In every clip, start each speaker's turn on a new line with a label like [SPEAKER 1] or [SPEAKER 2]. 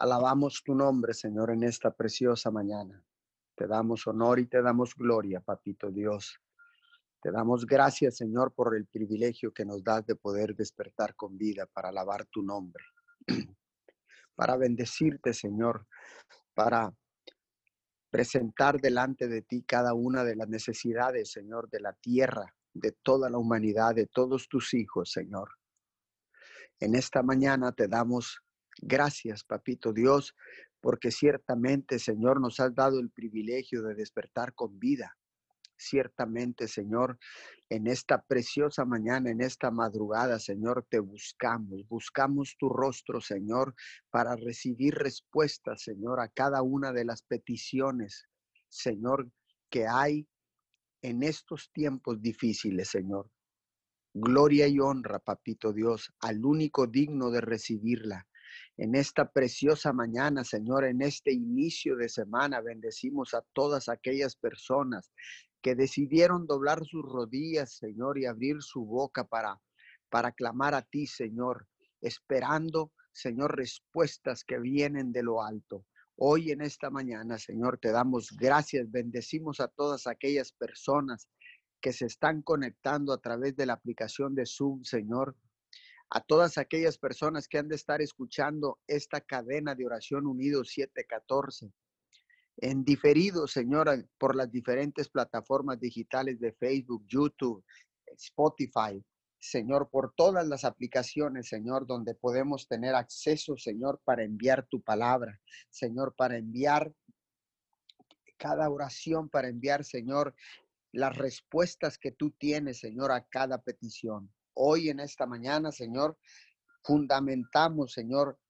[SPEAKER 1] Alabamos tu nombre, Señor, en esta preciosa mañana. Te damos honor y te damos gloria, Papito Dios. Te damos gracias, Señor, por el privilegio que nos das de poder despertar con vida para alabar tu nombre, para bendecirte, Señor, para presentar delante de ti cada una de las necesidades, Señor, de la tierra, de toda la humanidad, de todos tus hijos, Señor. En esta mañana te damos gracias, Papito Dios, porque ciertamente, Señor, nos has dado el privilegio de despertar con vida. Ciertamente, Señor, en esta preciosa mañana, en esta madrugada, Señor, te buscamos. Buscamos tu rostro, Señor, para recibir respuestas, Señor, a cada una de las peticiones, Señor, que hay en estos tiempos difíciles, Señor. Gloria y honra, Papito Dios, al único digno de recibirla. En esta preciosa mañana, Señor, en este inicio de semana, bendecimos a todas aquellas personas que decidieron doblar sus rodillas, Señor, y abrir su boca para, para clamar a ti, Señor, esperando, Señor, respuestas que vienen de lo alto. Hoy en esta mañana, Señor, te damos gracias, bendecimos a todas aquellas personas que se están conectando a través de la aplicación de Zoom, Señor. A todas aquellas personas que han de estar escuchando esta cadena de oración unido 714 en diferido, Señora, por las diferentes plataformas digitales de Facebook, YouTube, Spotify, Señor, por todas las aplicaciones, Señor, donde podemos tener acceso, Señor, para enviar tu palabra, Señor, para enviar cada oración, para enviar, Señor, las respuestas que tú tienes, Señor, a cada petición. Hoy en esta mañana, Señor, fundamentamos, Señor,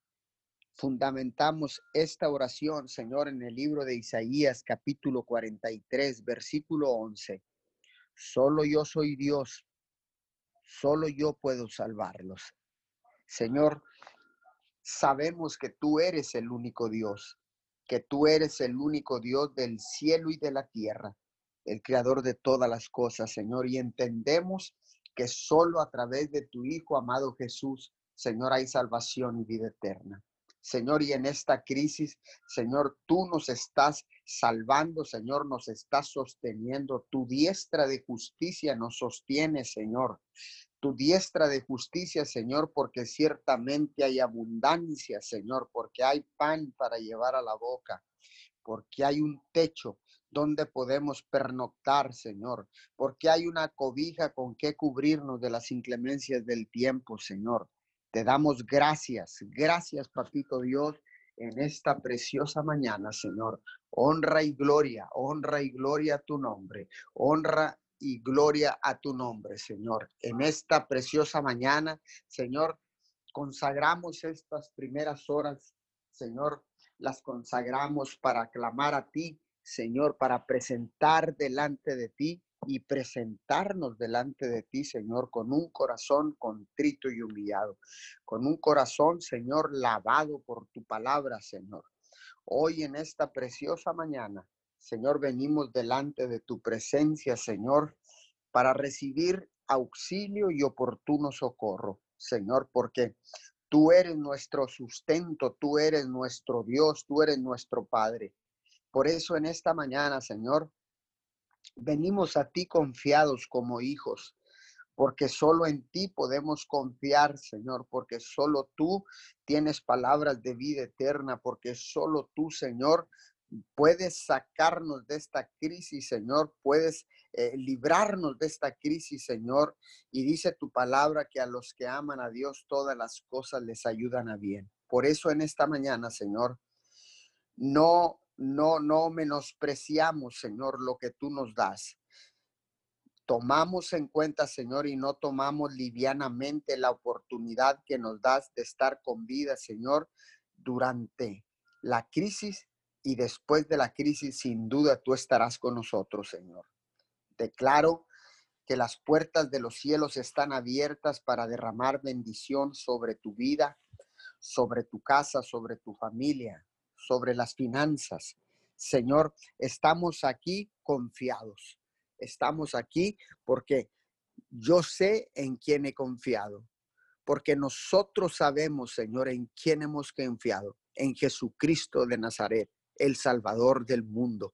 [SPEAKER 1] fundamentamos esta oración, Señor, en el libro de Isaías capítulo 43, versículo 11. Solo yo soy Dios, solo yo puedo salvarlos. Señor, sabemos que tú eres el único Dios, que tú eres el único Dios del cielo y de la tierra, el creador de todas las cosas, Señor, y entendemos que solo a través de tu Hijo amado Jesús, Señor, hay salvación y vida eterna. Señor, y en esta crisis, Señor, tú nos estás salvando, Señor, nos estás sosteniendo. Tu diestra de justicia nos sostiene, Señor. Tu diestra de justicia, Señor, porque ciertamente hay abundancia, Señor, porque hay pan para llevar a la boca, porque hay un techo donde podemos pernoctar, Señor, porque hay una cobija con que cubrirnos de las inclemencias del tiempo, Señor. Te damos gracias, gracias, Papito Dios, en esta preciosa mañana, Señor. Honra y gloria, honra y gloria a tu nombre, honra y gloria a tu nombre, Señor. En esta preciosa mañana, Señor, consagramos estas primeras horas, Señor, las consagramos para clamar a ti, Señor, para presentar delante de ti y presentarnos delante de ti, Señor, con un corazón contrito y humillado, con un corazón, Señor, lavado por tu palabra, Señor. Hoy en esta preciosa mañana, Señor, venimos delante de tu presencia, Señor, para recibir auxilio y oportuno socorro, Señor, porque tú eres nuestro sustento, tú eres nuestro Dios, tú eres nuestro Padre. Por eso en esta mañana, Señor, Venimos a ti confiados como hijos, porque solo en ti podemos confiar, Señor, porque solo tú tienes palabras de vida eterna, porque solo tú, Señor, puedes sacarnos de esta crisis, Señor, puedes eh, librarnos de esta crisis, Señor. Y dice tu palabra que a los que aman a Dios todas las cosas les ayudan a bien. Por eso en esta mañana, Señor, no no, no menospreciamos, Señor, lo que tú nos das. Tomamos en cuenta, Señor, y no tomamos livianamente la oportunidad que nos das de estar con vida, Señor, durante la crisis y después de la crisis, sin duda tú estarás con nosotros, Señor. Declaro que las puertas de los cielos están abiertas para derramar bendición sobre tu vida, sobre tu casa, sobre tu familia, sobre las finanzas. Señor, estamos aquí confiados. Estamos aquí porque yo sé en quién he confiado. Porque nosotros sabemos, Señor, en quién hemos confiado. en Jesucristo de Nazaret, el Salvador del mundo.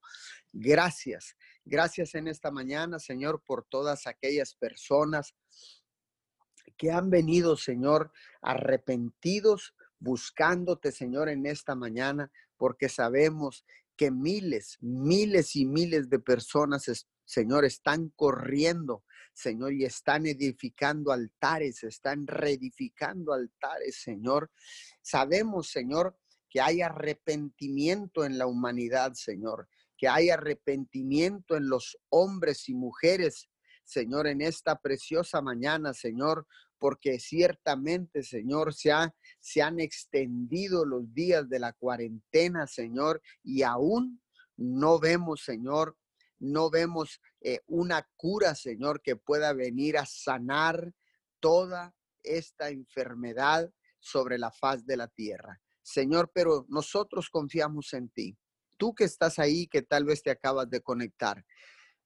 [SPEAKER 1] Gracias, gracias en esta mañana, Señor, por todas aquellas personas que han venido, Señor, arrepentidos, buscándote, Señor, en esta mañana, porque sabemos que miles, miles y miles de personas, Señor, están corriendo, Señor, y están edificando altares, están reedificando altares, Señor. Sabemos, Señor, que hay arrepentimiento en la humanidad, Señor, que hay arrepentimiento en los hombres y mujeres, Señor, en esta preciosa mañana, Señor, porque ciertamente, Señor, se, se han extendido los días de la cuarentena, Señor, y aún no vemos, Señor, no vemos eh, una cura, Señor, que pueda venir a sanar toda esta enfermedad sobre la faz de la tierra. Señor, pero nosotros confiamos en ti. Tú que estás ahí, que tal vez te acabas de conectar,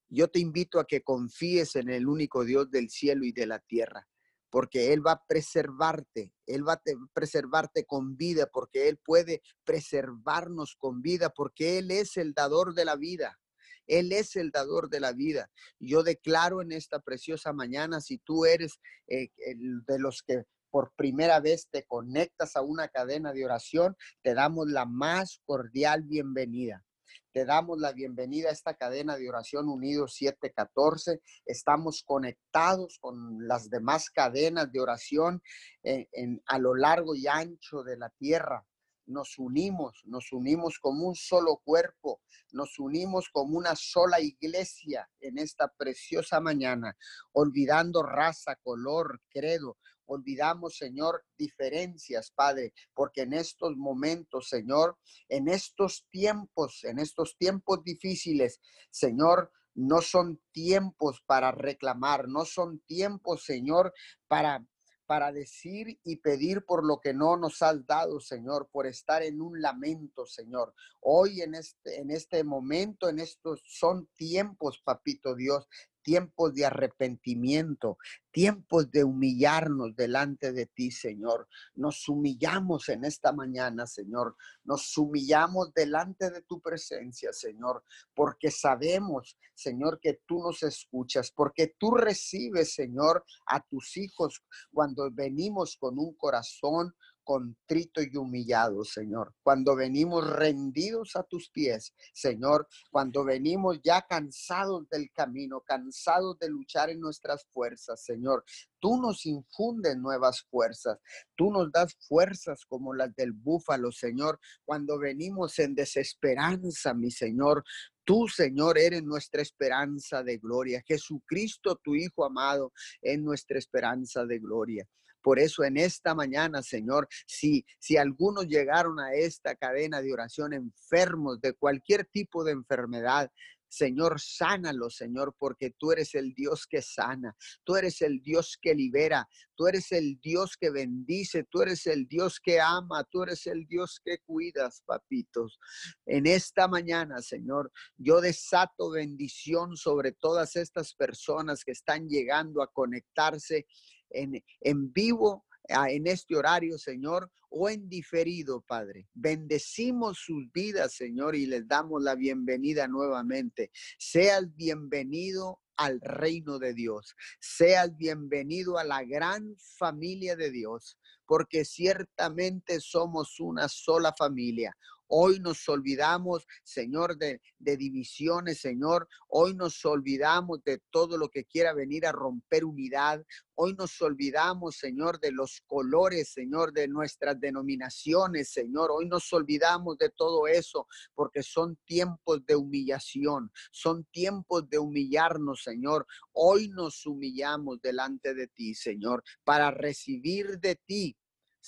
[SPEAKER 1] yo te invito a que confíes en el único Dios del cielo y de la tierra porque Él va a preservarte, Él va a preservarte con vida, porque Él puede preservarnos con vida, porque Él es el dador de la vida. Él es el dador de la vida. Yo declaro en esta preciosa mañana, si tú eres eh, de los que por primera vez te conectas a una cadena de oración, te damos la más cordial bienvenida. Te damos la bienvenida a esta cadena de oración Unidos 714. Estamos conectados con las demás cadenas de oración en, a lo largo y ancho de la tierra nos unimos, nos unimos como un solo cuerpo, nos unimos como una sola iglesia en esta preciosa mañana, olvidando raza, color, credo, olvidamos, Señor, diferencias, Padre, porque en estos momentos, Señor, en estos tiempos, en estos tiempos difíciles, Señor, no son tiempos para reclamar, no son tiempos, Señor, para para decir y pedir por lo que no nos has dado, Señor, por estar en un lamento, Señor. Hoy en este, en este momento, en estos son tiempos, papito Dios, tiempos de arrepentimiento, tiempos de humillarnos delante de ti, Señor. Nos humillamos en esta mañana, Señor. Nos humillamos delante de tu presencia, Señor, porque sabemos, Señor, que tú nos escuchas, porque tú recibes, Señor, a tus hijos cuando venimos con un corazón contrito y humillado, Señor. Cuando venimos rendidos a tus pies, Señor. Cuando venimos ya cansados del camino, cansados de luchar en nuestras fuerzas, Señor. Tú nos infundes nuevas fuerzas. Tú nos das fuerzas como las del búfalo, Señor. Cuando venimos en desesperanza, mi Señor, Tú, Señor, eres nuestra esperanza de gloria. Jesucristo, tu Hijo amado, es nuestra esperanza de gloria. Por eso en esta mañana, Señor, si, si algunos llegaron a esta cadena de oración enfermos de cualquier tipo de enfermedad, Señor, sánalo, Señor, porque tú eres el Dios que sana, tú eres el Dios que libera, tú eres el Dios que bendice, tú eres el Dios que ama, tú eres el Dios que cuidas, papitos. En esta mañana, Señor, yo desato bendición sobre todas estas personas que están llegando a conectarse en, vivo ah, en este horario, Señor, o en diferido, Padre. Bendecimos sus vidas, Señor, y les damos la bienvenida nuevamente. Seas bienvenido al reino de Dios. Seas bienvenido a la gran familia de Dios, porque ciertamente somos una sola familia, Hoy nos olvidamos, Señor, de, divisiones, Señor. Hoy nos olvidamos de todo lo que quiera venir a romper unidad. Hoy nos olvidamos, Señor, de los colores, Señor, de nuestras denominaciones, Señor. Hoy nos olvidamos de todo eso porque son tiempos de humillación, son tiempos de humillarnos, Señor. Hoy nos humillamos delante de ti, Señor, para recibir de ti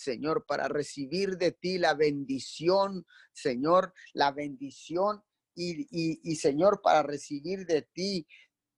[SPEAKER 1] Señor, para recibir de ti la bendición, Señor, la bendición y, Señor, para recibir de ti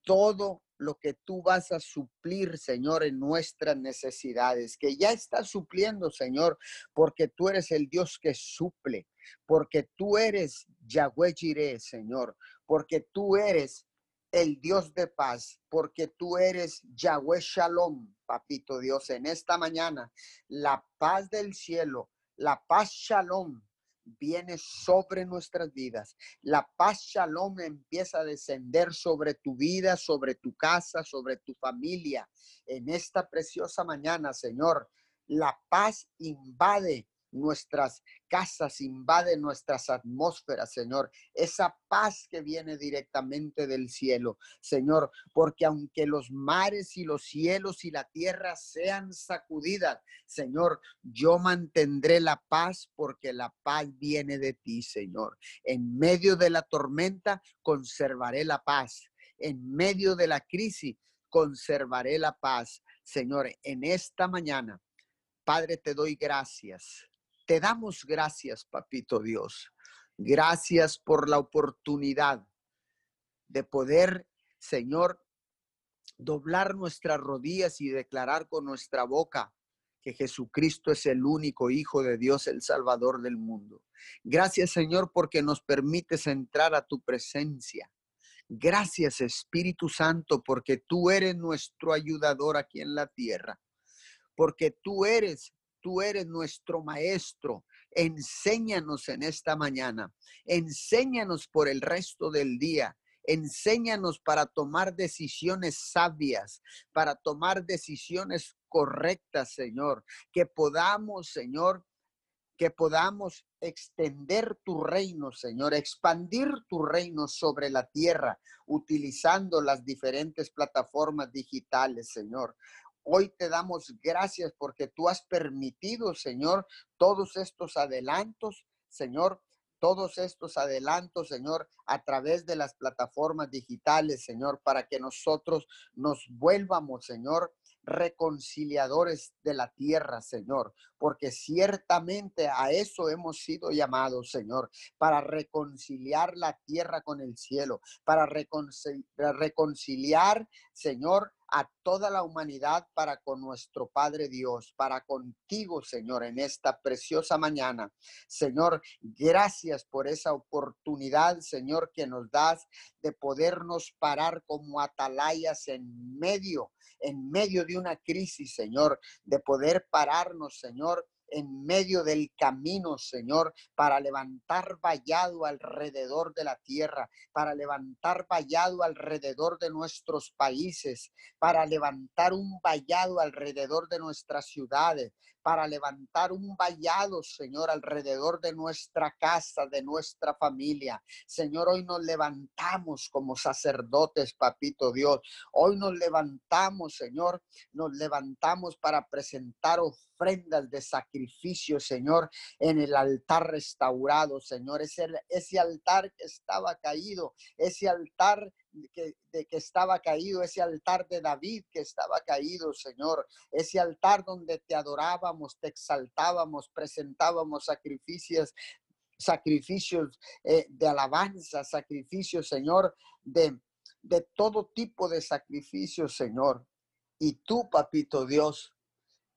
[SPEAKER 1] todo lo que tú vas a suplir, Señor, en nuestras necesidades, que ya estás supliendo, Señor, porque tú eres el Dios que suple, porque tú eres Yahweh Jireh, Señor, porque tú eres el Dios de paz, porque tú eres Yahweh Shalom, papito Dios, en esta mañana, la paz del cielo, la paz Shalom, viene sobre nuestras vidas. La paz shalom empieza a descender sobre tu vida, sobre tu casa, sobre tu familia. En esta preciosa mañana, Señor, la paz invade nuestras casas, invade nuestras atmósferas, Señor. Esa paz que viene directamente del cielo, Señor, porque aunque los mares y los cielos y la tierra sean sacudidas, Señor, yo mantendré la paz porque la paz viene de ti, Señor. En medio de la tormenta, conservaré la paz. En medio de la crisis, conservaré la paz. Señor, en esta mañana, Padre, te doy gracias te damos gracias, papito Dios. Gracias por la oportunidad de poder, Señor, doblar nuestras rodillas y declarar con nuestra boca que Jesucristo es el único Hijo de Dios, el Salvador del mundo. Gracias, Señor, porque nos permites entrar a tu presencia. Gracias, Espíritu Santo, porque tú eres nuestro ayudador aquí en la tierra, porque tú eres tú eres nuestro maestro. Enséñanos en esta mañana. Enséñanos por el resto del día. Enséñanos para tomar decisiones sabias, para tomar decisiones correctas, Señor. Que podamos, Señor, que podamos extender tu reino, Señor, expandir tu reino sobre la tierra, utilizando las diferentes plataformas digitales, Señor. Hoy te damos gracias porque tú has permitido, Señor, todos estos adelantos, Señor, todos estos adelantos, Señor, a través de las plataformas digitales, Señor, para que nosotros nos vuelvamos, Señor, reconciliadores de la tierra, Señor, porque ciertamente a eso hemos sido llamados, Señor, para reconciliar la tierra con el cielo, para reconciliar, Señor, a toda la humanidad para con nuestro Padre Dios, para contigo, Señor, en esta preciosa mañana. Señor, gracias por esa oportunidad, Señor, que nos das de podernos parar como atalayas en medio, en medio de una crisis, Señor, de poder pararnos, Señor, en medio del camino, Señor, para levantar vallado alrededor de la tierra, para levantar vallado alrededor de nuestros países, para levantar un vallado alrededor de nuestras ciudades, para levantar un vallado, Señor, alrededor de nuestra casa, de nuestra familia. Señor, hoy nos levantamos como sacerdotes, papito Dios. Hoy nos levantamos, Señor, nos levantamos para presentar ofrendas de sacrificio, Señor, en el altar restaurado, Señor. Ese, ese altar que estaba caído, ese altar de que estaba caído, ese altar de David que estaba caído, Señor, ese altar donde te adorábamos, te exaltábamos, presentábamos sacrificios, sacrificios eh, de alabanza, sacrificios, Señor, de, de todo tipo de sacrificios, Señor. Y tú, papito Dios,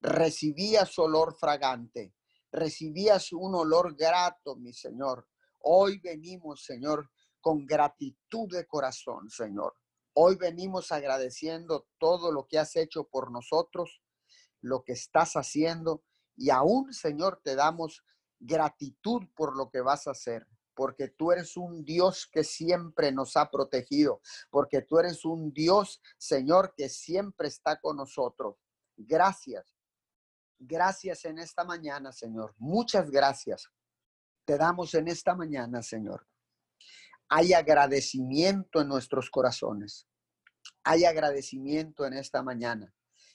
[SPEAKER 1] recibías olor fragante, recibías un olor grato, mi Señor. Hoy venimos, Señor, con gratitud de corazón, Señor. Hoy venimos agradeciendo todo lo que has hecho por nosotros, lo que estás haciendo y aún, Señor, te damos gratitud por lo que vas a hacer, porque tú eres un Dios que siempre nos ha protegido, porque tú eres un Dios, Señor, que siempre está con nosotros. Gracias Gracias en esta mañana, Señor. Muchas gracias. Te damos en esta mañana, Señor. Hay agradecimiento en nuestros corazones. Hay agradecimiento en esta mañana.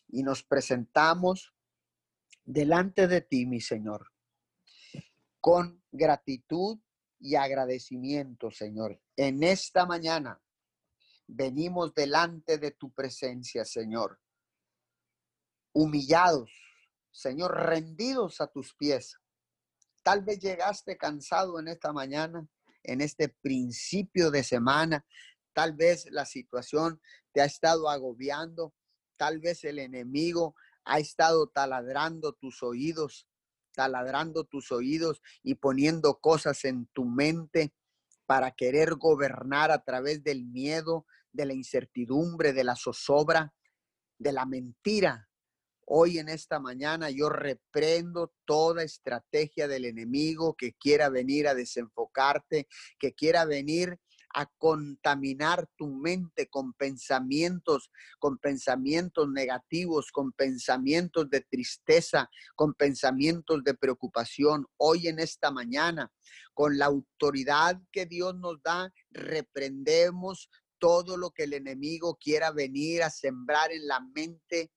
[SPEAKER 1] Y nos presentamos delante de ti, mi Señor, con gratitud y agradecimiento, Señor. En esta mañana venimos delante de tu presencia, Señor, humillados Señor, rendidos a tus pies. Tal vez llegaste cansado en esta mañana, en este principio de semana. Tal vez la situación te ha estado agobiando. Tal vez el enemigo ha estado taladrando tus oídos, taladrando tus oídos y poniendo cosas en tu mente para querer gobernar a través del miedo, de la incertidumbre, de la zozobra, de la mentira, Hoy en esta mañana yo reprendo toda estrategia del enemigo que quiera venir a desenfocarte, que quiera venir a contaminar tu mente con pensamientos, con pensamientos negativos, con pensamientos de tristeza, con pensamientos de preocupación. Hoy en esta mañana, con la autoridad que Dios nos da, reprendemos todo lo que el enemigo quiera venir a sembrar en la mente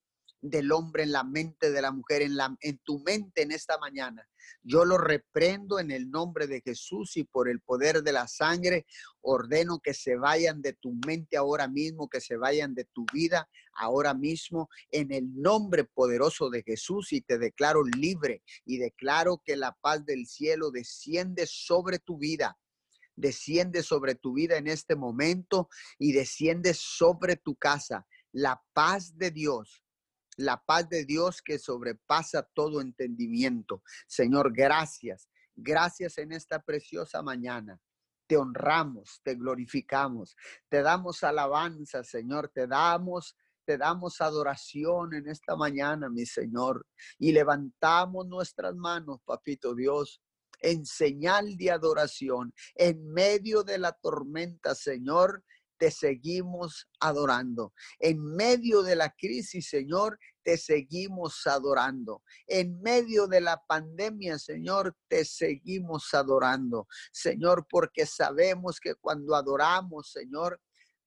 [SPEAKER 1] del hombre, en la mente de la mujer, en, la, en tu mente en esta mañana. Yo lo reprendo en el nombre de Jesús y por el poder de la sangre ordeno que se vayan de tu mente ahora mismo, que se vayan de tu vida ahora mismo en el nombre poderoso de Jesús y te declaro libre y declaro que la paz del cielo desciende sobre tu vida desciende sobre tu vida en este momento y desciende sobre tu casa. La paz de Dios la paz de Dios que sobrepasa todo entendimiento. Señor, gracias. Gracias en esta preciosa mañana. Te honramos, te glorificamos, te damos alabanza, Señor, te damos te damos adoración en esta mañana, mi Señor, y levantamos nuestras manos, papito Dios, en señal de adoración, en medio de la tormenta, Señor, te seguimos adorando. En medio de la crisis, Señor, te seguimos adorando. En medio de la pandemia, Señor, te seguimos adorando. Señor, porque sabemos que cuando adoramos, Señor,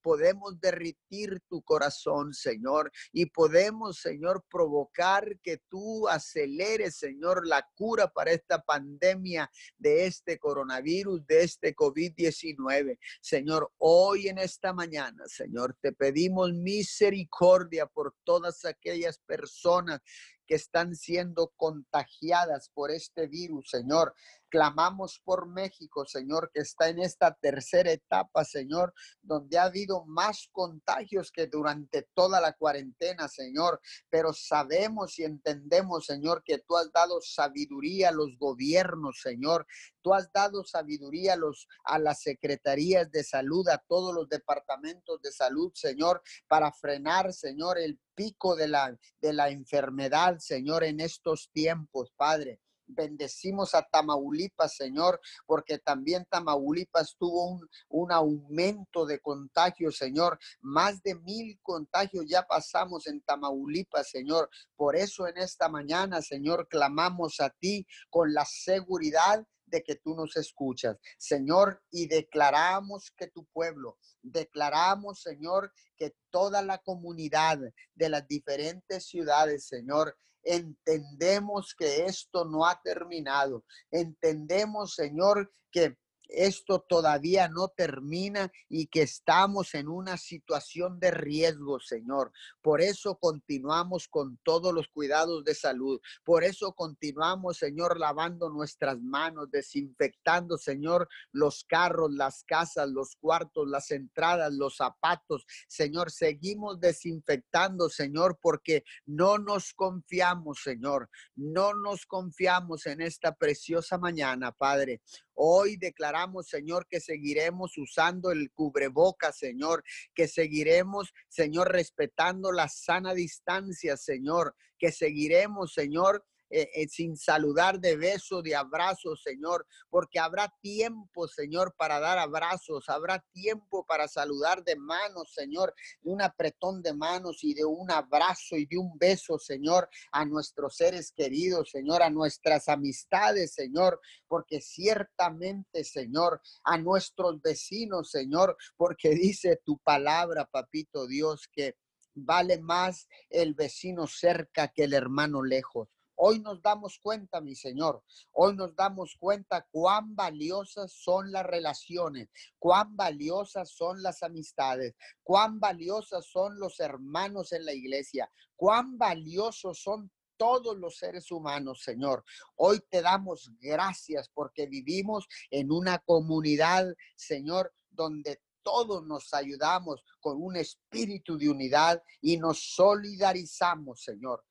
[SPEAKER 1] podemos derritir tu corazón, Señor, y podemos, Señor, provocar que tú aceleres, Señor, la cura para esta pandemia de este coronavirus, de este COVID-19. Señor, hoy en esta mañana, Señor, te pedimos misericordia por todas aquellas personas que están siendo contagiadas por este virus, Señor. Clamamos por México, Señor, que está en esta tercera etapa, Señor, donde ha habido más contagios que durante toda la cuarentena, Señor. Pero sabemos y entendemos, Señor, que tú has dado sabiduría a los gobiernos, Señor. Tú has dado sabiduría a, los, a las secretarías de salud, a todos los departamentos de salud, Señor, para frenar, Señor, el pico de la, de la enfermedad, Señor, en estos tiempos, Padre. Bendecimos a Tamaulipas, Señor, porque también Tamaulipas tuvo un, un, aumento de contagios, Señor. Más de mil contagios ya pasamos en Tamaulipas, Señor. Por eso en esta mañana, Señor, clamamos a ti con la seguridad de que tú nos escuchas, Señor, y declaramos que tu pueblo, declaramos, Señor, que toda la comunidad de las diferentes ciudades, Señor, entendemos que esto no ha terminado. Entendemos, Señor, que esto todavía no termina y que estamos en una situación de riesgo, Señor. Por eso continuamos con todos los cuidados de salud. Por eso continuamos, Señor, lavando nuestras manos, desinfectando, Señor, los carros, las casas, los cuartos, las entradas, los zapatos. Señor, seguimos desinfectando, Señor, porque no nos confiamos, Señor. No nos confiamos en esta preciosa mañana, Padre. Hoy declaramos, Señor, que seguiremos usando el cubreboca, Señor, que seguiremos, Señor, respetando la sana distancia, Señor, que seguiremos, Señor, eh, eh, sin saludar de beso, de abrazo, Señor, porque habrá tiempo, Señor, para dar abrazos, habrá tiempo para saludar de manos, Señor, de un apretón de manos y de un abrazo y de un beso, Señor, a nuestros seres queridos, Señor, a nuestras amistades, Señor, porque ciertamente, Señor, a nuestros vecinos, Señor, porque dice tu palabra, papito Dios, que vale más el vecino cerca que el hermano lejos. Hoy nos damos cuenta, mi Señor, hoy nos damos cuenta cuán valiosas son las relaciones, cuán valiosas son las amistades, cuán valiosas son los hermanos en la iglesia, cuán valiosos son todos los seres humanos, Señor. Hoy te damos gracias porque vivimos en una comunidad, Señor, donde todos nos ayudamos con un espíritu de unidad y nos solidarizamos, Señor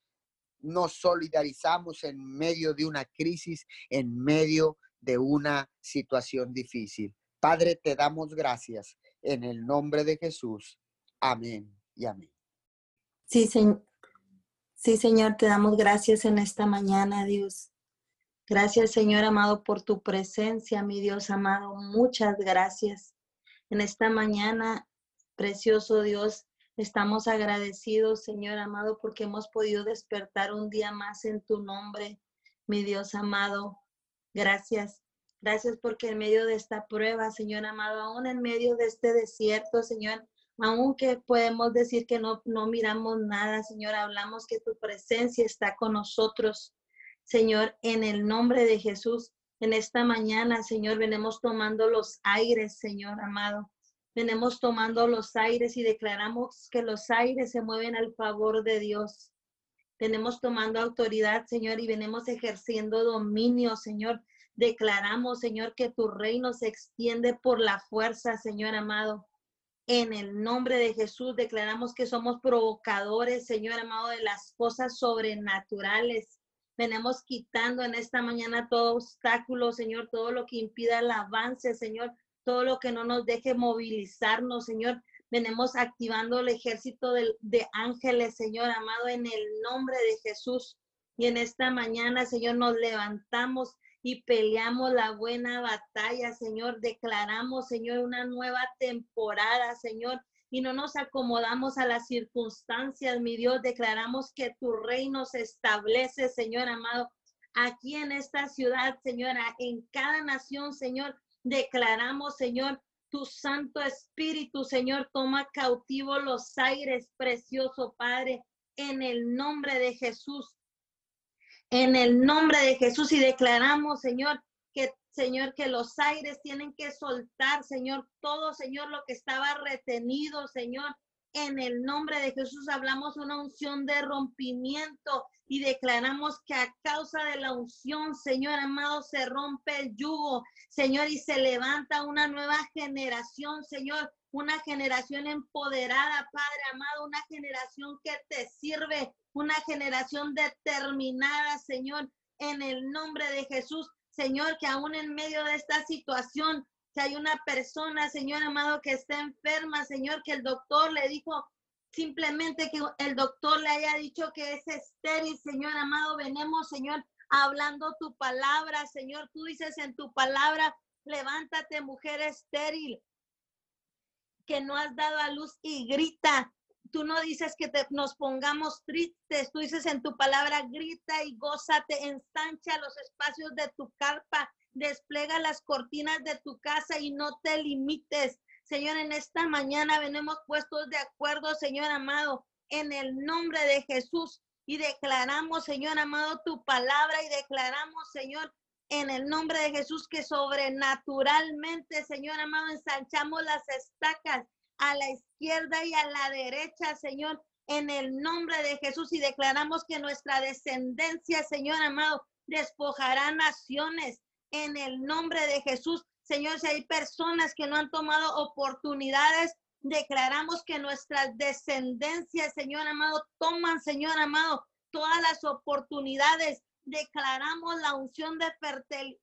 [SPEAKER 1] nos solidarizamos en medio de una crisis, en medio de una situación difícil. Padre, te damos gracias en el nombre de Jesús. Amén y amén.
[SPEAKER 2] Sí, señor. Sí, Señor, te damos gracias en esta mañana, Dios. Gracias, Señor amado, por tu presencia, mi Dios amado. Muchas gracias. En esta mañana, precioso Dios, estamos agradecidos, Señor amado, porque hemos podido despertar un día más en tu nombre, mi Dios amado. Gracias. Gracias porque en medio de esta prueba, Señor amado, aún en medio de este desierto, Señor, aunque podemos decir que no, no miramos nada, Señor, hablamos que tu presencia está con nosotros. Señor, en el nombre de Jesús, en esta mañana, Señor, venimos tomando los aires, Señor amado. Venimos tomando los aires y declaramos que los aires se mueven al favor de Dios. Venimos tomando autoridad, Señor, y venimos ejerciendo dominio, Señor. Declaramos, Señor, que tu reino se extiende por la fuerza, Señor amado. En el nombre de Jesús declaramos que somos provocadores, Señor amado, de las cosas sobrenaturales. Venimos quitando en esta mañana todo obstáculo, Señor, todo lo que impida el avance, Señor, todo lo que no nos deje movilizarnos, Señor. Venimos activando el ejército de, ángeles, Señor amado, en el nombre de Jesús. Y en esta mañana, Señor, nos levantamos y peleamos la buena batalla, Señor. Declaramos, Señor, una nueva temporada, Señor, y no nos acomodamos a las circunstancias, mi Dios. Declaramos que tu reino se establece, Señor amado, aquí en esta ciudad, Señora, en cada nación, Señor. Declaramos, Señor, tu Santo Espíritu, Señor, toma cautivo los aires, precioso Padre, en el nombre de Jesús. En el nombre de Jesús y declaramos, Señor, que Señor, que los aires tienen que soltar, Señor, todo, Señor, lo que estaba retenido, Señor. En el nombre de Jesús hablamos una unción de rompimiento y declaramos que a causa de la unción, Señor amado, se rompe el yugo, Señor, y se levanta una nueva generación, Señor, una generación empoderada, Padre amado, una generación que te sirve, una generación determinada, Señor, en el nombre de Jesús. Señor, que aún en medio de esta situación, si hay una persona, Señor amado, que está enferma, Señor, que el doctor le dijo simplemente que el doctor le haya dicho que es estéril, Señor amado, venemos, Señor, hablando tu palabra, Señor, tú dices en tu palabra, levántate, mujer estéril, que no has dado a luz y grita, tú no dices que nos pongamos tristes, tú dices en tu palabra, grita y gózate, ensancha los espacios de tu carpa, desplega las cortinas de tu casa y no te limites. Señor, en esta mañana venimos puestos de acuerdo, Señor amado, en el nombre de Jesús. Y declaramos, Señor amado, tu palabra y declaramos, Señor, en el nombre de Jesús que sobrenaturalmente, Señor amado, ensanchamos las estacas a la izquierda y a la derecha, Señor, en el nombre de Jesús. Y declaramos que nuestra descendencia, Señor amado, despojará naciones en el nombre de Jesús. Señor, si hay personas que no han tomado oportunidades, declaramos que nuestras descendencias, Señor amado, toman, Señor amado, todas las oportunidades. Declaramos la unción de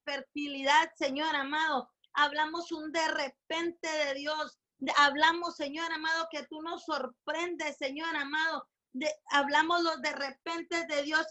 [SPEAKER 2] fertilidad, Señor amado. Hablamos un de repente de Dios Hablamos, Señor amado, que tú nos sorprendes, Señor amado. Hablamos los de repente de Dios,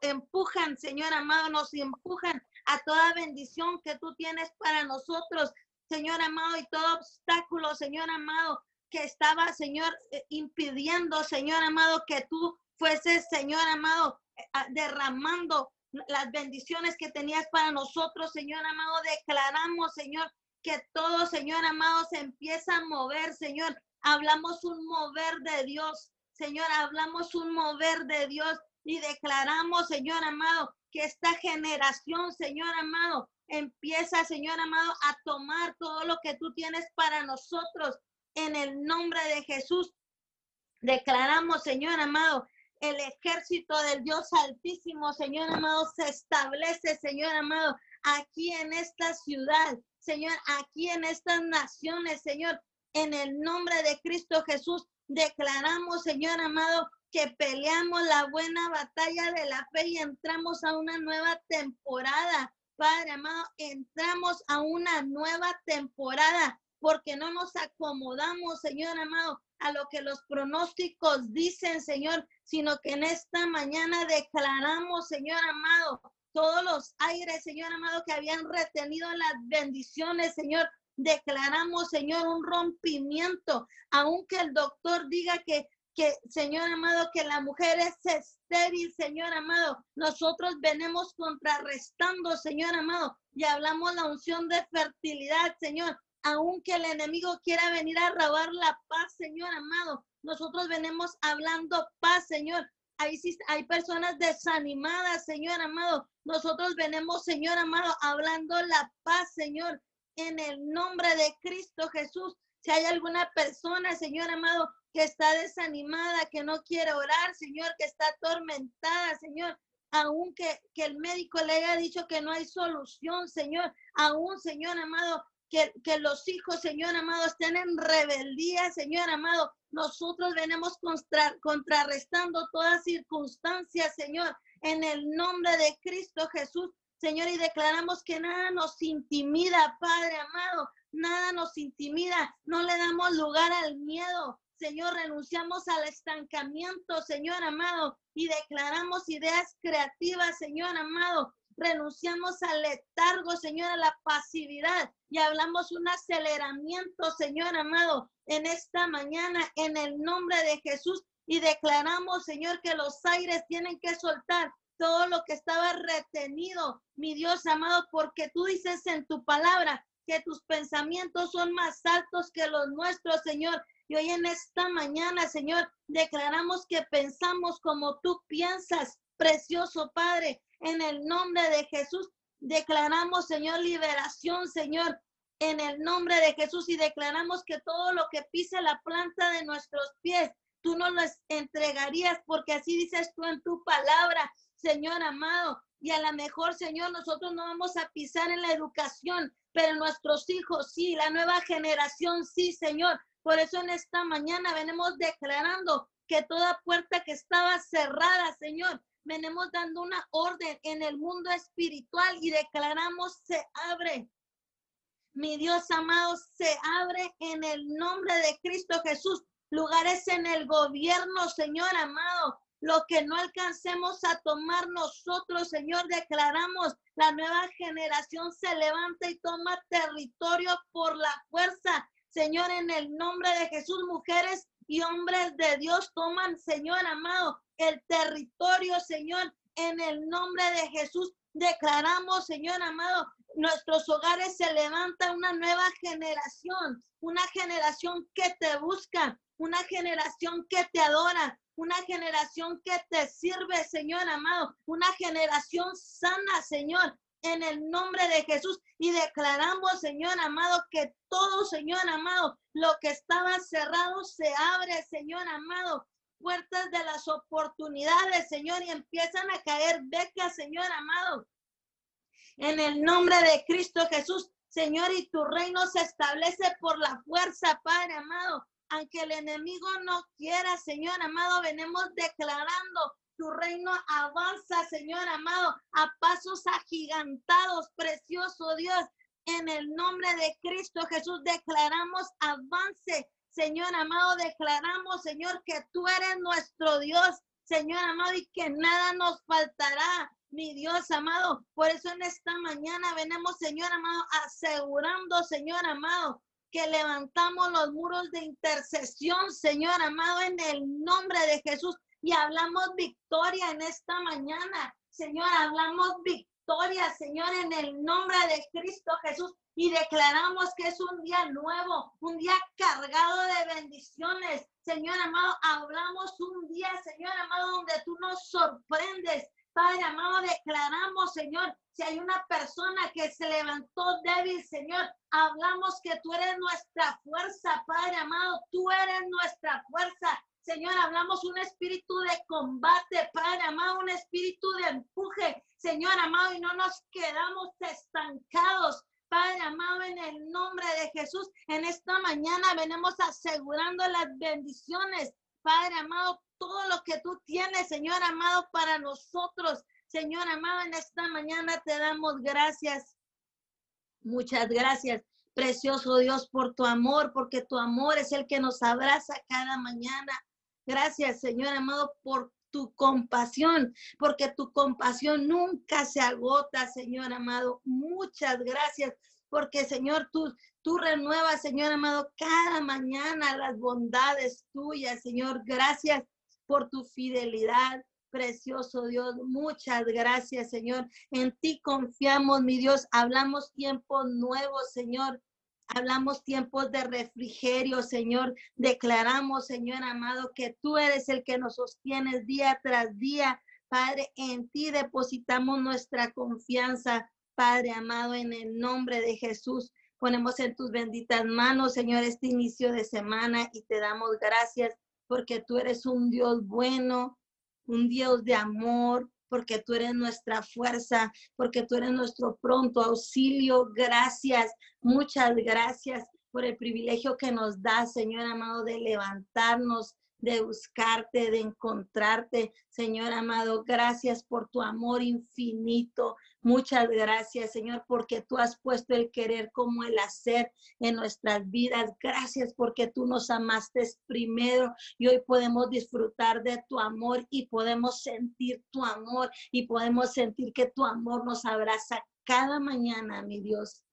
[SPEAKER 2] empujan, Señor amado, nos empujan a toda bendición que tú tienes para nosotros, Señor amado, y todo obstáculo, Señor amado, que estaba, Señor, eh, impidiendo, Señor amado, que tú fueses, Señor amado, eh, derramando las bendiciones que tenías para nosotros, Señor amado. Declaramos, Señor, que todo, Señor amado, se empieza a mover, Señor. Hablamos un mover de Dios, Señor, hablamos un mover de Dios y declaramos, Señor amado, que esta generación, Señor amado, empieza, Señor amado, a tomar todo lo que tú tienes para nosotros en el nombre de Jesús. Declaramos, Señor amado, el ejército del Dios altísimo, Señor amado, se establece, Señor amado, aquí en esta ciudad. Señor, aquí en estas naciones, Señor, en el nombre de Cristo Jesús, declaramos, Señor amado, que peleamos la buena batalla de la fe y entramos a una nueva temporada. Padre amado, entramos a una nueva temporada, porque no nos acomodamos, Señor amado, a lo que los pronósticos dicen, Señor, sino que en esta mañana declaramos, Señor amado, todos los aires, Señor amado, que habían retenido las bendiciones, Señor. Declaramos, Señor, un rompimiento, aunque el doctor diga que que, Señor amado, que la mujer es estéril, Señor amado. Nosotros venimos contrarrestando, Señor amado, y hablamos la unción de fertilidad, Señor. Aunque el enemigo quiera venir a robar la paz, Señor amado, nosotros venimos hablando paz, Señor. Sí, hay personas desanimadas, Señor amado. Nosotros venimos, Señor amado, hablando la paz, Señor, en el nombre de Cristo Jesús. Si hay alguna persona, Señor amado, que está desanimada, que no quiere orar, Señor, que está atormentada, Señor, aunque que el médico le haya dicho que no hay solución, Señor, aún, Señor amado, que, que, los hijos, Señor amado, estén en rebeldía, Señor amado. Nosotros venimos contra, contrarrestando todas circunstancias, Señor, en el nombre de Cristo Jesús, Señor, y declaramos que nada nos intimida, Padre amado, nada nos intimida, no le damos lugar al miedo, Señor, renunciamos al estancamiento, Señor amado, y declaramos ideas creativas, Señor amado. Renunciamos al letargo, Señor, a la pasividad y hablamos un aceleramiento, Señor amado, en esta mañana, en el nombre de Jesús. Y declaramos, Señor, que los aires tienen que soltar todo lo que estaba retenido, mi Dios amado, porque tú dices en tu palabra que tus pensamientos son más altos que los nuestros, Señor, y hoy en esta mañana, Señor, declaramos que pensamos como tú piensas, precioso Padre, en el nombre de Jesús. Declaramos, Señor, liberación, Señor, en el nombre de Jesús y declaramos que todo lo que pise la planta de nuestros pies, tú nos lo entregarías porque así dices tú en tu palabra, Señor amado. Y a lo mejor, Señor, nosotros no vamos a pisar en la educación, pero nuestros hijos sí, la nueva generación sí, Señor, por eso en esta mañana venimos declarando que toda puerta que estaba cerrada, Señor, venimos dando una orden en el mundo espiritual y declaramos se abre. Mi Dios amado, se abre en el nombre de Cristo Jesús. Lugares en el gobierno, Señor amado, lo que no alcancemos a tomar nosotros, Señor, declaramos, la nueva generación se levanta y toma territorio por la fuerza Señor, en el nombre de Jesús, mujeres y hombres de Dios toman, Señor amado, el territorio, Señor, en el nombre de Jesús. Declaramos, Señor amado, nuestros hogares se levanta una nueva generación, una generación que te busca, una generación que te adora, una generación que te sirve, Señor amado, una generación sana, Señor, en el nombre de Jesús y declaramos, Señor amado, que todo, Señor amado, lo que estaba cerrado se abre, Señor amado. Puertas de las oportunidades, Señor, y empiezan a caer becas, Señor amado. En el nombre de Cristo Jesús, Señor, y tu reino se establece por la fuerza, Padre amado. Aunque el enemigo no quiera, Señor amado, venimos declarando tu reino avanza, Señor amado, a pasos agigantados, precioso Dios. En el nombre de Cristo Jesús declaramos avance. Señor amado, declaramos, Señor, que tú eres nuestro Dios, Señor amado, y que nada nos faltará, mi Dios amado. Por eso en esta mañana venimos, Señor amado, asegurando, Señor amado, que levantamos los muros de intercesión, Señor amado, en el nombre de Jesús y hablamos victoria en esta mañana. Señor, hablamos victoria, Señor, en el nombre de Cristo Jesús y declaramos que es un día nuevo, un día cargado de bendiciones. Señor amado, hablamos un día, Señor amado, donde tú nos sorprendes. Padre amado, declaramos, Señor, si hay una persona que se levantó débil, Señor, hablamos que tú eres nuestra fuerza, Padre amado, tú eres nuestra fuerza. Señor, hablamos un espíritu de combate, Padre amado, un espíritu de empuje, Señor amado, y no nos quedamos estancados. Padre amado, en el nombre de Jesús, en esta mañana venimos asegurando las bendiciones. Padre amado, todo lo que tú tienes, Señor amado, para nosotros. Señor amado, en esta mañana te damos gracias. Muchas gracias. precioso Dios, por tu amor, porque tu amor es el que nos abraza cada mañana. Gracias, Señor amado, por tu compasión, porque tu compasión nunca se agota, Señor amado. Muchas gracias, porque Señor, tú, tú renuevas, Señor amado, cada mañana las bondades tuyas, Señor. Gracias por tu fidelidad, precioso Dios. Muchas gracias, Señor. En ti confiamos, mi Dios. Hablamos tiempos nuevos, Señor. Hablamos tiempos de refrigerio, Señor. Declaramos, Señor amado, que tú eres el que nos sostienes día tras día. Padre, en ti depositamos nuestra confianza, Padre amado, en el nombre de Jesús. Ponemos en tus benditas manos, Señor, este inicio de semana y te damos gracias porque tú eres un Dios bueno, un Dios de amor, porque tú eres nuestra fuerza, porque tú eres nuestro pronto auxilio. Gracias, muchas gracias por el privilegio que nos da, Señor amado, de levantarnos, de buscarte, de encontrarte. Señor amado, gracias por tu amor infinito. Muchas gracias, Señor, porque tú has puesto el querer como el hacer en nuestras vidas. Gracias porque tú nos amaste primero y hoy podemos disfrutar de tu amor y podemos sentir tu amor y podemos sentir que tu amor nos abraza cada mañana, mi Dios.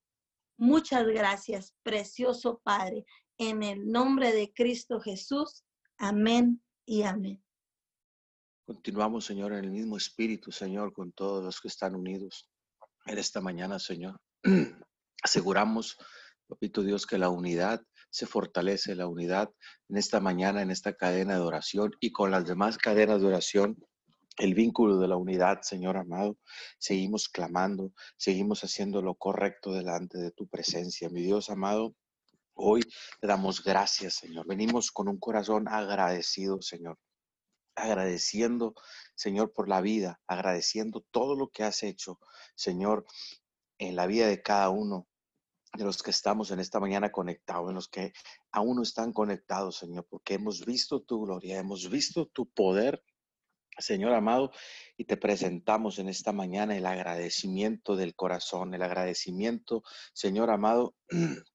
[SPEAKER 2] Muchas gracias, precioso Padre, en el nombre de Cristo Jesús. Amén y amén.
[SPEAKER 3] Continuamos, Señor, en el mismo espíritu, Señor, con todos los que están unidos en esta mañana, Señor. Aseguramos, papito Dios, que la unidad se fortalece, la unidad en esta mañana, en esta cadena de oración y con las demás cadenas de oración el vínculo de la unidad, Señor amado. Seguimos clamando, seguimos haciendo lo correcto delante de tu presencia. Mi Dios amado, Hoy te damos gracias, Señor. Venimos con un corazón agradecido, Señor. Agradeciendo, Señor, por la vida, agradeciendo todo lo que has hecho, Señor, en la vida de cada uno de los que estamos en esta mañana conectados, en los que aún no están conectados, Señor, porque hemos visto tu gloria, hemos visto tu poder, Señor amado, y te presentamos en esta mañana el agradecimiento del corazón, el agradecimiento, Señor amado,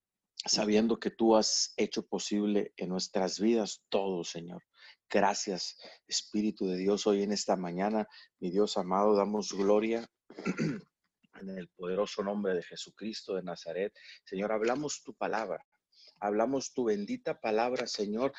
[SPEAKER 3] sabiendo que tú has hecho posible en nuestras vidas todo, Señor. Gracias, Espíritu de Dios, hoy en esta mañana, mi Dios amado, damos gloria en el poderoso nombre de Jesucristo de Nazaret. Señor, hablamos tu palabra, hablamos tu bendita palabra, Señor.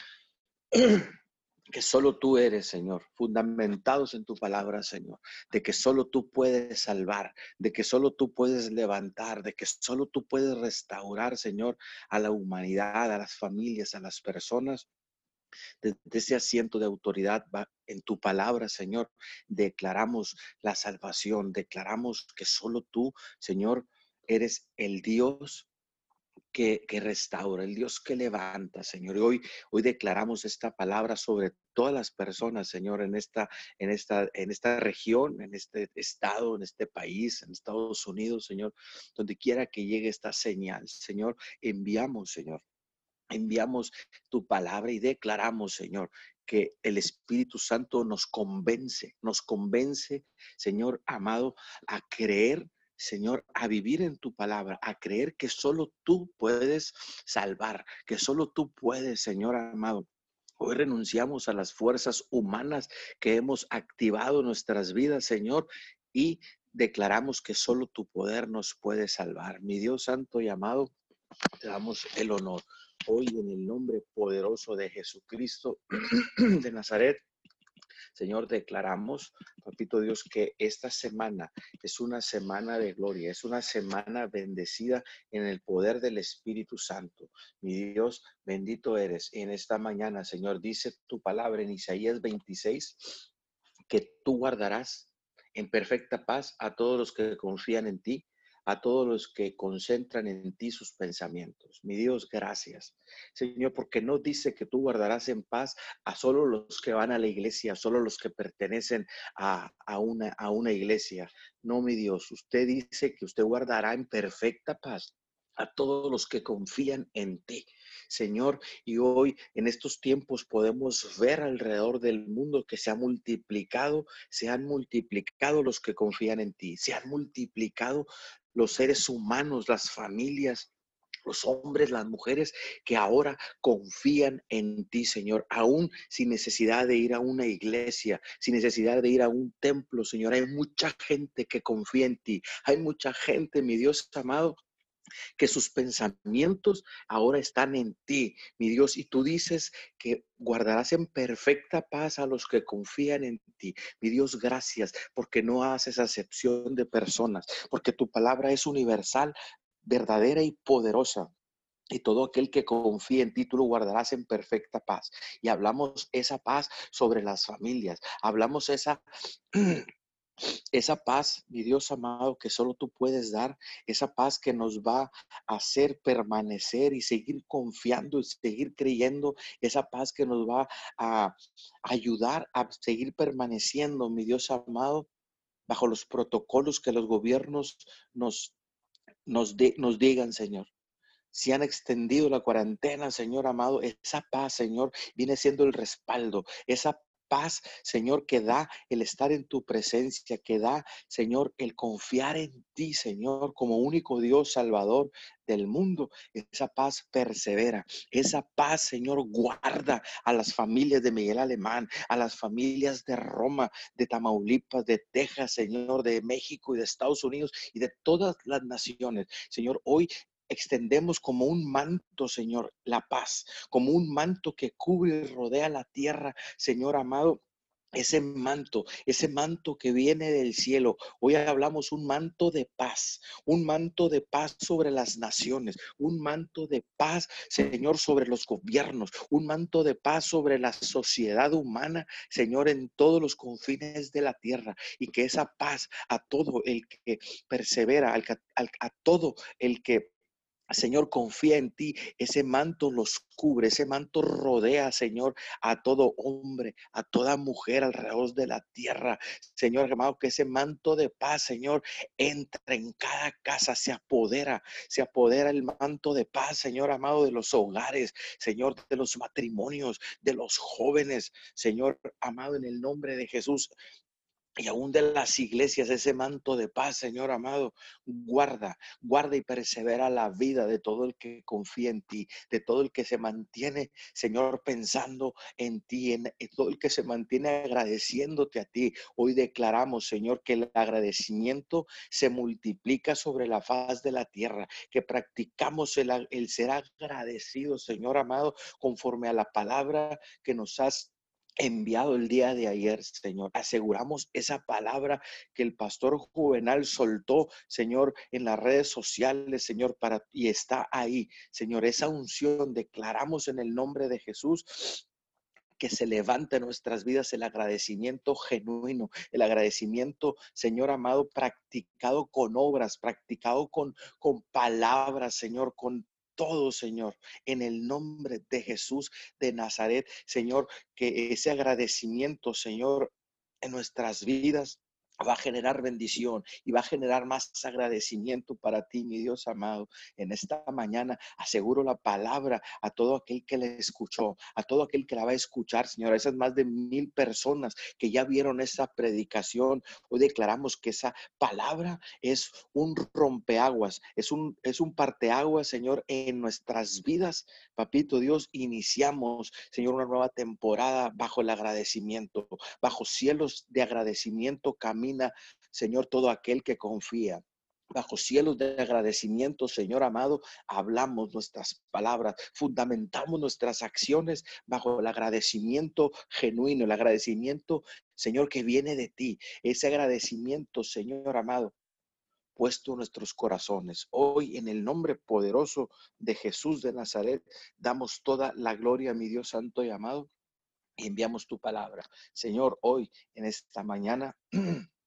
[SPEAKER 3] que solo tú eres, Señor, fundamentados en tu palabra, Señor, de que solo tú puedes salvar, de que solo tú puedes levantar, de que solo tú puedes restaurar, Señor, a la humanidad, a las familias, a las personas. Desde ese asiento de autoridad en tu palabra, Señor, declaramos la salvación, declaramos que solo tú, Señor, eres el Dios que, restaura, el Dios que levanta, Señor. Y hoy, hoy declaramos esta palabra sobre todas las personas, Señor, en esta, en esta, en esta región, en este estado, en este país, en Estados Unidos, Señor, donde quiera que llegue esta señal, Señor, enviamos, Señor. Enviamos tu palabra y declaramos, Señor, que el Espíritu Santo nos convence, nos convence, Señor amado, a creer Señor, a vivir en tu palabra, a creer que solo tú puedes salvar, que solo tú puedes, Señor amado. Hoy renunciamos a las fuerzas humanas que hemos activado en nuestras vidas, Señor, y declaramos que solo tu poder nos puede salvar. Mi Dios santo y amado, te damos el honor. Hoy en el nombre poderoso de Jesucristo de Nazaret, Señor, declaramos, papito Dios, que esta semana es una semana de gloria, es una semana bendecida en el poder del Espíritu Santo. Mi Dios, bendito eres. En esta mañana, Señor, dice tu palabra en Isaías 26, que tú guardarás en perfecta paz a todos los que confían en ti a todos los que concentran en ti sus pensamientos. Mi Dios, gracias. Señor, porque no dice que tú guardarás en paz a solo los que van a la iglesia, a solo los que pertenecen a, una, a una iglesia. No, mi Dios, usted dice que usted guardará en perfecta paz a todos los que confían en ti. Señor, y hoy en estos tiempos podemos ver alrededor del mundo que se ha multiplicado, se han multiplicado los que confían en ti, se han multiplicado los seres humanos, las familias, los hombres, las mujeres que ahora confían en ti, Señor, aún sin necesidad de ir a una iglesia, sin necesidad de ir a un templo, Señor. Hay mucha gente que confía en ti. Hay mucha gente, mi Dios amado, que sus pensamientos ahora están en ti, mi Dios, y tú dices que guardarás en perfecta paz a los que confían en ti. Mi Dios, gracias porque no haces acepción de personas, porque tu palabra es universal, verdadera y poderosa. Y todo aquel que confíe en ti, tú lo guardarás en perfecta paz. Y hablamos esa paz sobre las familias. Hablamos esa esa paz, mi Dios amado, que solo tú puedes dar, esa paz que nos va a hacer permanecer y seguir confiando y seguir creyendo, esa paz que nos va a ayudar a seguir permaneciendo, mi Dios amado, bajo los protocolos que los gobiernos nos, nos, nos digan, Señor. Si han extendido la cuarentena, Señor amado, esa paz, Señor, viene siendo el respaldo, esa paz, Señor, que da el estar en tu presencia, que da, Señor, el confiar en ti, Señor, como único Dios Salvador del mundo. Esa paz persevera. Esa paz, Señor, guarda a las familias de Miguel Alemán, a las familias de Roma, de Tamaulipas, de Texas, Señor, de México y de Estados Unidos y de todas las naciones. Señor, hoy extendemos como un manto, Señor, la paz, como un manto que cubre y rodea la tierra, Señor amado, ese manto, ese manto que viene del cielo. Hoy hablamos un manto de paz, un manto de paz sobre las naciones, un manto de paz, Señor, sobre los gobiernos, un manto de paz sobre la sociedad humana, Señor, en todos los confines de la tierra. Y que esa paz a todo el que persevera, a todo el que Señor, confía en ti. Ese manto los cubre, ese manto rodea, Señor, a todo hombre, a toda mujer alrededor de la tierra. Señor, amado, que ese manto de paz, Señor, entre en cada casa, se apodera, se apodera el manto de paz, Señor, amado, de los hogares, Señor, de los matrimonios, de los jóvenes, Señor, amado, en el nombre de Jesús y aún de las iglesias, ese manto de paz, Señor amado, guarda, guarda y persevera la vida de todo el que confía en ti, de todo el que se mantiene, Señor, pensando en ti, en, todo el que se mantiene agradeciéndote a ti. Hoy declaramos, Señor, que el agradecimiento se multiplica sobre la faz de la tierra, que practicamos el, ser agradecidos, Señor amado, conforme a la palabra que nos has enviado el día de ayer, Señor. Aseguramos esa palabra que el pastor Juvenal soltó, Señor, en las redes sociales, Señor, para y está ahí, Señor. Esa unción declaramos en el nombre de Jesús que se levante en nuestras vidas el agradecimiento genuino, el agradecimiento, Señor amado, practicado con obras, practicado con, con palabras, Señor, con todo, Señor, en el nombre de Jesús de Nazaret, Señor, que ese agradecimiento, Señor, en nuestras vidas va a generar bendición y va a generar más agradecimiento para ti, mi Dios amado. En esta mañana aseguro la palabra a todo aquel que le escuchó, a todo aquel que la va a escuchar, Señor, esas más de mil personas que ya vieron esa predicación. Hoy declaramos que esa palabra es un rompeaguas, es un, es un parteaguas, Señor, en nuestras vidas. Papito Dios, iniciamos, Señor, una nueva temporada bajo el agradecimiento, bajo cielos de agradecimiento, camino Señor, todo aquel que confía. Bajo cielos de agradecimiento, Señor amado, hablamos nuestras palabras, fundamentamos nuestras acciones bajo el agradecimiento genuino, el agradecimiento, Señor, que viene de ti. Ese agradecimiento, Señor amado, puesto en nuestros corazones. Hoy, en el nombre poderoso de Jesús de Nazaret, damos toda la gloria a mi Dios santo y amado y enviamos tu palabra. Señor, hoy, en esta mañana,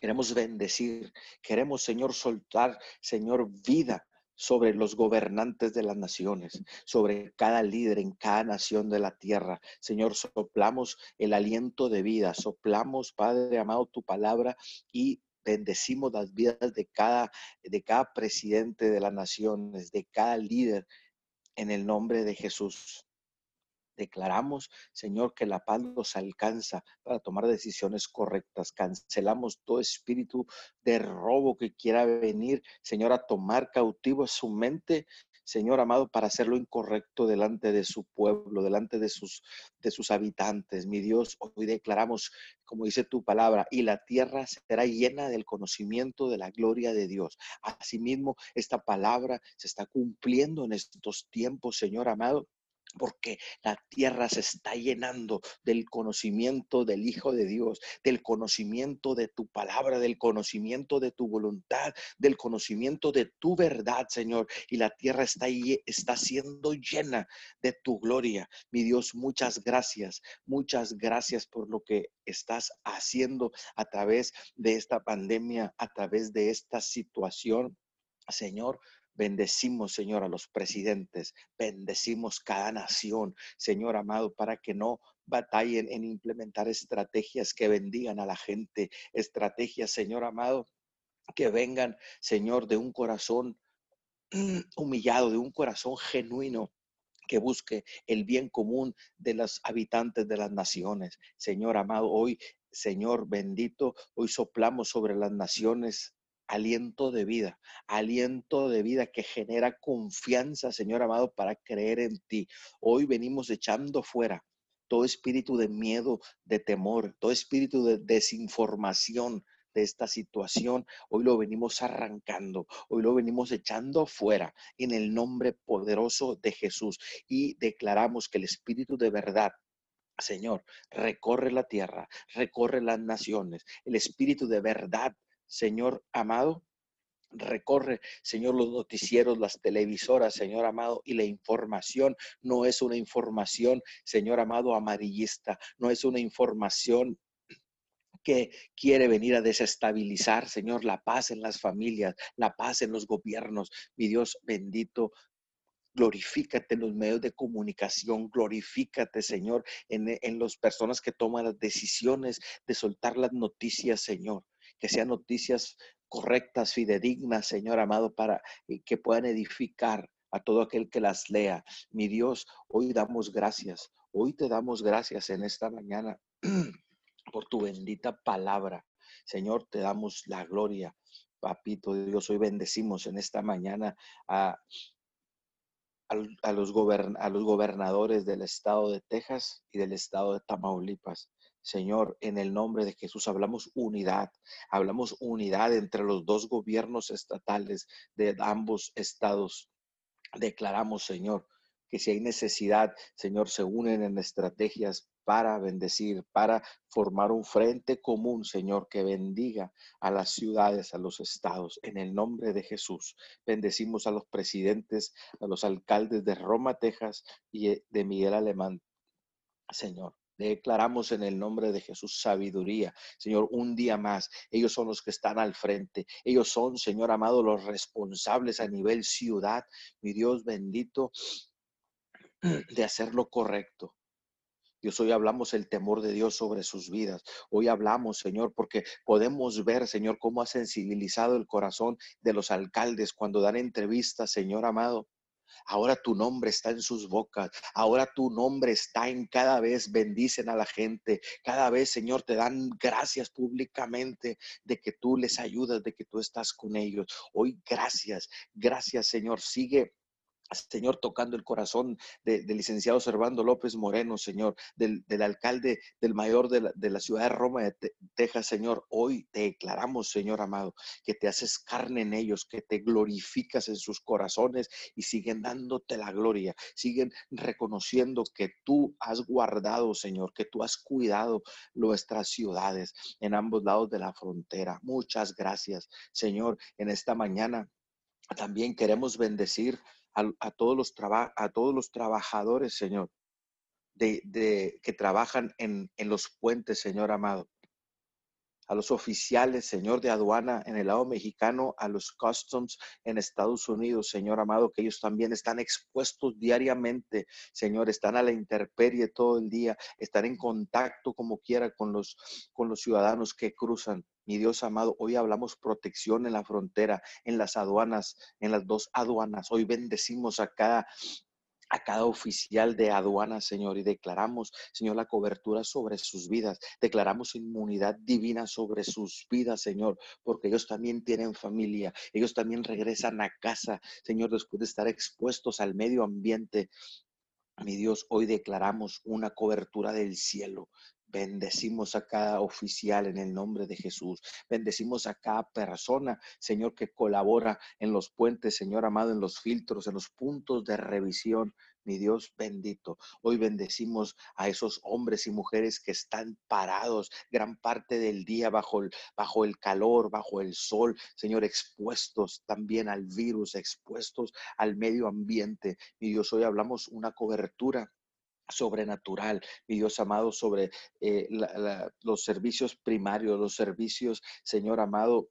[SPEAKER 3] Queremos bendecir, queremos, Señor, soltar, Señor, vida sobre los gobernantes de las naciones, sobre cada líder en cada nación de la tierra. Señor, soplamos el aliento de vida, soplamos, Padre amado, tu palabra y bendecimos las vidas de cada, de cada presidente de las naciones, de cada líder, en el nombre de Jesús. Declaramos, Señor, que la paz nos alcanza para tomar decisiones correctas. Cancelamos todo espíritu de robo que quiera venir, Señor, a tomar cautivo su mente. Señor amado, para hacer lo incorrecto delante de su pueblo, delante de sus, de sus habitantes. Mi Dios, hoy declaramos, como dice tu palabra, y la tierra será llena del conocimiento de la gloria de Dios. Asimismo, esta palabra se está cumpliendo en estos tiempos, Señor amado porque la tierra se está llenando del conocimiento del Hijo de Dios, del conocimiento de tu palabra, del conocimiento de tu voluntad, del conocimiento de tu verdad, Señor. Y la tierra está, está siendo llena de tu gloria. Mi Dios, muchas gracias, muchas gracias por lo que estás haciendo a través de esta pandemia, a través de esta situación. Señor, Bendecimos, Señor, a los presidentes, bendecimos cada nación, Señor amado, para que no batallen en implementar estrategias que bendigan a la gente, estrategias, Señor amado, que vengan, Señor, de un corazón humillado, de un corazón genuino que busque el bien común de los habitantes de las naciones. Señor amado, hoy, Señor bendito, hoy soplamos sobre las naciones aliento de vida, aliento de vida que genera confianza, Señor amado, para creer en ti. Hoy venimos echando fuera todo espíritu de miedo, de temor, todo espíritu de desinformación de esta situación. Hoy lo venimos arrancando, hoy lo venimos echando fuera en el nombre poderoso de Jesús y declaramos que el espíritu de verdad Señor, recorre la tierra, recorre las naciones. El espíritu de verdad Señor amado, recorre, Señor, los noticieros, las televisoras, Señor amado, y la información no es una información, Señor amado, amarillista, no es una información que quiere venir a desestabilizar, Señor, la paz en las familias, la paz en los gobiernos. Mi Dios bendito, glorifícate en los medios de comunicación, glorifícate, Señor, en, en las personas que toman las decisiones de soltar las noticias, Señor que sean noticias correctas, fidedignas, Señor amado, para que puedan edificar a todo aquel que las lea. Mi Dios, hoy damos gracias, hoy te damos gracias en esta mañana por tu bendita palabra. Señor, te damos la gloria. Papito Dios, hoy bendecimos en esta mañana a, a, los a los gobernadores del estado de Texas y del estado de Tamaulipas. Señor, en el nombre de Jesús hablamos unidad, hablamos unidad entre los dos gobiernos estatales de ambos estados. Declaramos, Señor, que si hay necesidad, Señor, se unen en estrategias para bendecir, para formar un frente común, Señor, que bendiga a las ciudades, a los estados. En el nombre de Jesús, bendecimos a los presidentes, a los alcaldes de Roma, Texas y de Miguel Alemán, Señor. Declaramos en el nombre de Jesús sabiduría. Señor, un día más, ellos son los que están al frente. Ellos son, Señor amado, los responsables a nivel ciudad, mi Dios bendito, de hacer lo correcto. Dios, hoy hablamos el temor de Dios sobre sus vidas. Hoy hablamos, Señor, porque podemos ver, Señor, cómo ha sensibilizado el corazón de los alcaldes cuando dan entrevistas, Señor amado. Ahora tu nombre está en sus bocas. Ahora tu nombre está en cada vez bendicen a la gente. Cada vez, Señor, te dan gracias públicamente de que tú les ayudas, de que tú estás con ellos. Hoy gracias, gracias, Señor. Sigue Señor, tocando el corazón del licenciado Servando López Moreno, Señor, del, alcalde, del mayor de la, ciudad de Roma de Texas, Señor. Hoy te declaramos, Señor amado, que te haces carne en ellos, que te glorificas en sus corazones y siguen dándote la gloria, siguen reconociendo que tú has guardado, Señor, que tú has cuidado nuestras ciudades en ambos lados de la frontera. Muchas gracias, Señor, en esta mañana. También queremos bendecir a, todos, los a todos los trabajadores, Señor, de, que trabajan en, en los puentes, Señor amado a los oficiales, Señor, de aduana en el lado mexicano, a los customs en Estados Unidos, Señor amado, que ellos también están expuestos diariamente, Señor, están a la intemperie todo el día, están en contacto como quiera con los, con los ciudadanos que cruzan. Mi Dios amado, hoy hablamos protección en la frontera, en las aduanas, en las dos aduanas. Hoy bendecimos a cada a cada oficial de aduana, Señor, y declaramos, Señor, la cobertura sobre sus vidas. Declaramos inmunidad divina sobre sus vidas, Señor, porque ellos también tienen familia, ellos también regresan a casa, Señor, después de estar expuestos al medio ambiente. Mi Dios, hoy declaramos una cobertura del cielo. Bendecimos a cada oficial en el nombre de Jesús. Bendecimos a cada persona, Señor, que colabora en los puentes, Señor amado, en los filtros, en los puntos de revisión. Mi Dios bendito. Hoy bendecimos a esos hombres y mujeres que están parados gran parte del día bajo el, bajo el calor, bajo el sol, Señor, expuestos también al virus, expuestos al medio ambiente. Mi Dios, hoy hablamos una cobertura sobrenatural, mi Dios amado, sobre eh, los servicios primarios, los servicios, Señor amado,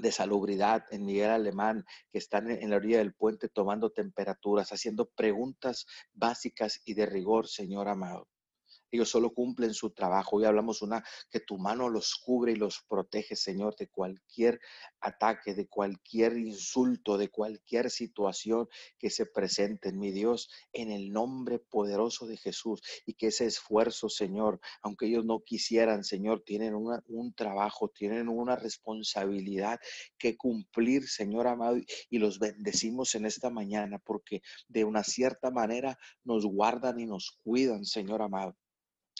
[SPEAKER 3] de salubridad en Miguel Alemán, que están en la orilla del puente tomando temperaturas, haciendo preguntas básicas y de rigor, Señor amado. Ellos solo cumplen su trabajo. Hoy hablamos una que tu mano los cubre y los protege, Señor, de cualquier ataque, de cualquier insulto, de cualquier situación que se presente, en mi Dios, en el nombre poderoso de Jesús. Y que ese esfuerzo, Señor, aunque ellos no quisieran, Señor, tienen un trabajo, tienen una responsabilidad que cumplir, Señor amado, y los bendecimos en esta mañana porque de una cierta manera nos guardan y nos cuidan, Señor amado.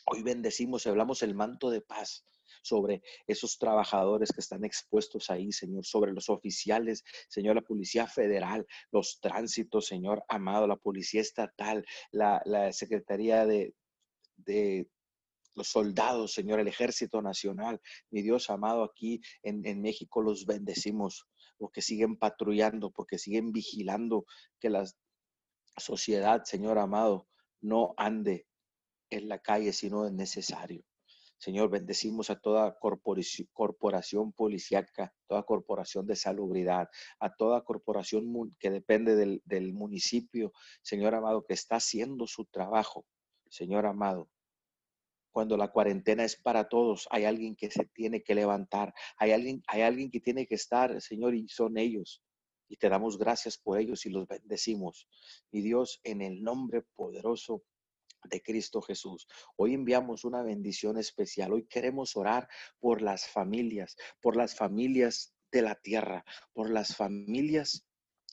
[SPEAKER 3] Hoy bendecimos y hablamos el manto de paz sobre esos trabajadores que están expuestos ahí, Señor, sobre los oficiales, Señor, la Policía Federal, los tránsitos, Señor amado, la Policía Estatal, la, Secretaría de, de los soldados, Señor, el Ejército Nacional, mi Dios amado, aquí en, en, México los bendecimos, porque siguen patrullando, porque siguen vigilando que la sociedad, Señor amado, no ande en la calle si no es necesario. Señor, bendecimos a toda corporación, policíaca, toda corporación de salubridad, a toda corporación que depende del, municipio, Señor amado, que está haciendo su trabajo. Señor amado, cuando la cuarentena es para todos, hay alguien que se tiene que levantar, hay alguien, hay alguien que tiene que estar, Señor, y son ellos. Y te damos gracias por ellos y los bendecimos. Mi Dios, en el nombre poderoso de Cristo Jesús. Hoy enviamos una bendición especial. Hoy queremos orar por las familias, por las familias de la tierra, por las familias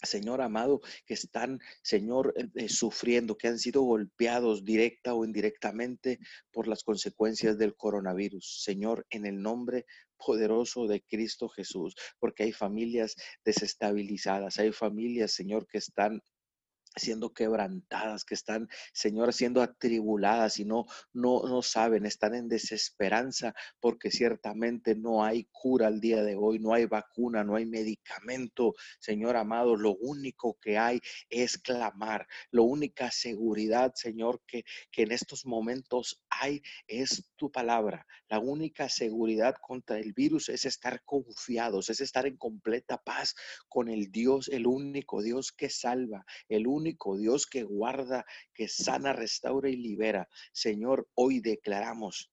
[SPEAKER 3] Señor amado, que están, Señor, eh, eh, sufriendo, que han sido golpeados directa o indirectamente por las consecuencias del coronavirus. Señor, en el nombre poderoso de Cristo Jesús, porque hay familias desestabilizadas, hay familias, Señor, que están siendo quebrantadas, que están, Señor, siendo atribuladas y no, no, no saben, están en desesperanza porque ciertamente no hay cura al día de hoy, no hay vacuna, no hay medicamento, Señor amado, lo único que hay es clamar, la única seguridad, Señor, que, que en estos momentos hay es tu palabra, la única seguridad contra el virus es estar confiados, es estar en completa paz con el Dios, el único Dios que salva, el único único Dios que guarda, que sana, restaura y libera. Señor, hoy declaramos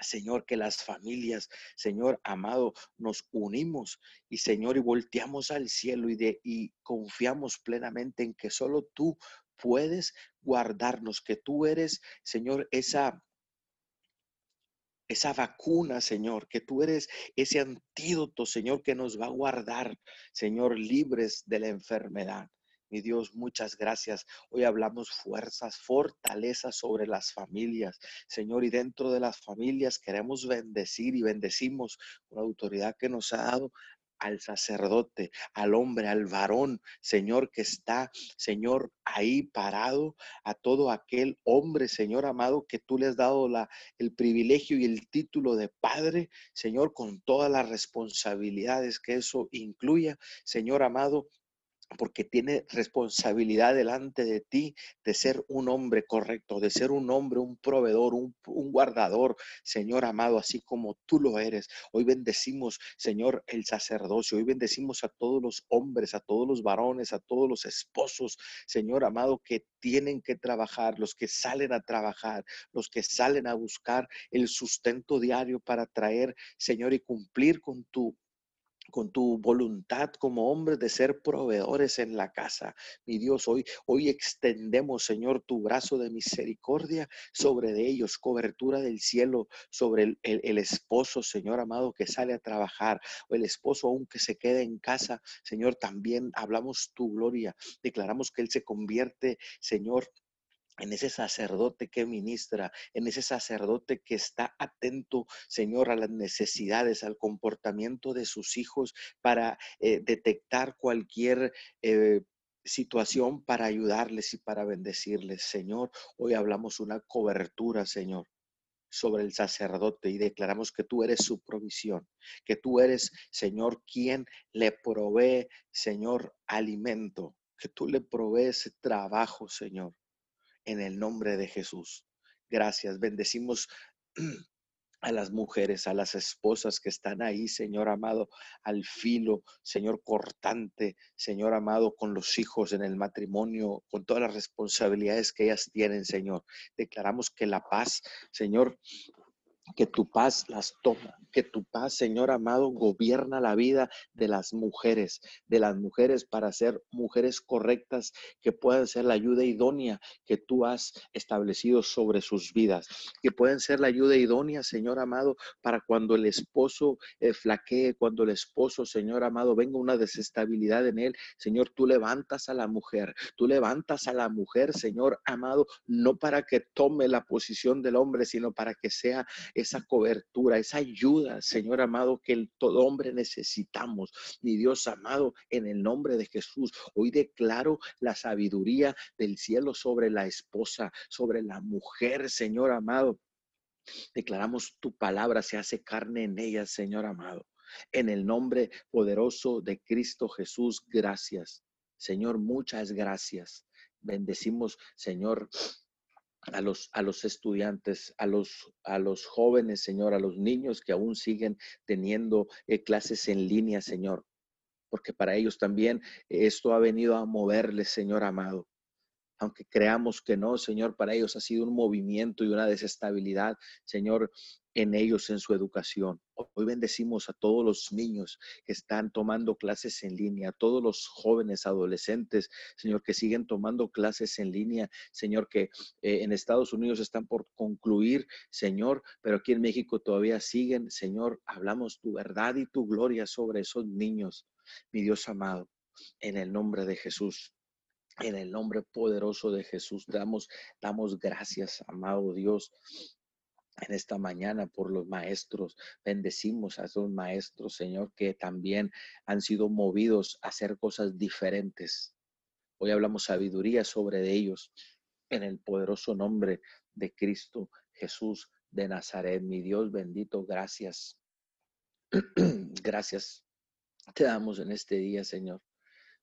[SPEAKER 3] Señor, que las familias, Señor amado, nos unimos y Señor, y volteamos al cielo y, de, y confiamos plenamente en que solo tú puedes guardarnos, que tú eres, Señor, esa esa vacuna, Señor, que tú eres ese antídoto, Señor, que nos va a guardar, Señor, libres de la enfermedad. Mi Dios, muchas gracias. Hoy hablamos fuerzas, fortalezas sobre las familias. Señor, y dentro de las familias queremos bendecir y bendecimos con la autoridad que nos ha dado al sacerdote, al hombre, al varón, Señor, que está, Señor, ahí parado, a todo aquel hombre, Señor amado, que tú le has dado la, el privilegio y el título de Padre, Señor, con todas las responsabilidades que eso incluya, Señor amado, porque tiene responsabilidad delante de ti de ser un hombre correcto, de ser un hombre, un proveedor, un, guardador, Señor amado, así como tú lo eres. Hoy bendecimos, Señor, el sacerdocio, hoy bendecimos a todos los hombres, a todos los varones, a todos los esposos, Señor amado, que tienen que trabajar, los que salen a trabajar, los que salen a buscar el sustento diario para traer, Señor, y cumplir con tu con tu voluntad como hombres de ser proveedores en la casa. Mi Dios, hoy, hoy extendemos, Señor, tu brazo de misericordia sobre de ellos, cobertura del cielo sobre el, el, esposo, Señor amado, que sale a trabajar, o el esposo aunque se quede en casa. Señor, también hablamos tu gloria, declaramos que Él se convierte, Señor, en ese sacerdote que ministra, en ese sacerdote que está atento, Señor, a las necesidades, al comportamiento de sus hijos para eh, detectar cualquier... Eh, situación para ayudarles y para bendecirles. Señor, hoy hablamos una cobertura, Señor, sobre el sacerdote y declaramos que tú eres su provisión, que tú eres, Señor, quien le provee, Señor, alimento, que tú le provees trabajo, Señor en el nombre de Jesús. Gracias. Bendecimos a las mujeres, a las esposas que están ahí, Señor amado, al filo, Señor cortante, Señor amado, con los hijos en el matrimonio, con todas las responsabilidades que ellas tienen, Señor. Declaramos que la paz, Señor, que tu paz las toma, que tu paz, Señor amado, gobierna la vida de las mujeres, de las mujeres para ser mujeres correctas, que puedan ser la ayuda idónea que tú has establecido sobre sus vidas, que pueden ser la ayuda idónea, Señor amado, para cuando el esposo eh, flaquee, cuando el esposo, Señor amado, venga una desestabilidad en él, Señor, tú levantas a la mujer, tú levantas a la mujer, Señor amado, no para que tome la posición del hombre, sino para que sea esa cobertura, esa ayuda, Señor amado, que el, todo hombre necesitamos. Mi Dios amado, en el nombre de Jesús, hoy declaro la sabiduría del cielo sobre la esposa, sobre la mujer, Señor amado. Declaramos tu palabra se hace carne en ella, Señor amado. En el nombre poderoso de Cristo Jesús, gracias. Señor, muchas gracias. Bendecimos, Señor, a los, a los estudiantes, a los, a los jóvenes, Señor, a los niños que aún siguen teniendo eh, clases en línea, Señor, porque para ellos también esto ha venido a moverles, Señor amado aunque creamos que no, Señor, para ellos ha sido un movimiento y una desestabilidad, Señor, en ellos, en su educación. Hoy bendecimos a todos los niños que están tomando clases en línea, a todos los jóvenes, adolescentes, Señor, que siguen tomando clases en línea, Señor, que eh, en Estados Unidos están por concluir, Señor, pero aquí en México todavía siguen, Señor, hablamos tu verdad y tu gloria sobre esos niños, mi Dios amado, en el nombre de Jesús. En el nombre poderoso de Jesús, damos, damos gracias, amado Dios, en esta mañana por los maestros. Bendecimos a esos maestros, Señor, que también han sido movidos a hacer cosas diferentes. Hoy hablamos sabiduría sobre ellos en el poderoso nombre de Cristo Jesús de Nazaret. Mi Dios bendito, gracias. gracias te damos en este día, Señor.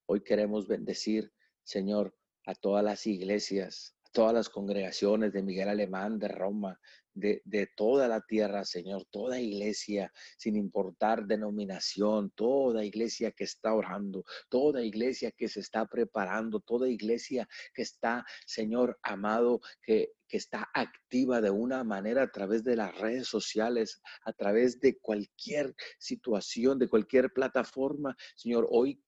[SPEAKER 3] Hoy queremos bendecir, Señor, a todas las iglesias, a todas las congregaciones de Miguel Alemán, de Roma, de, toda la tierra, Señor, toda iglesia, sin importar denominación, toda iglesia que está orando, toda iglesia que se está preparando, toda iglesia que está, Señor amado, que, que está activa de una manera a través de las redes sociales, a través de cualquier situación, de cualquier plataforma. Señor, hoy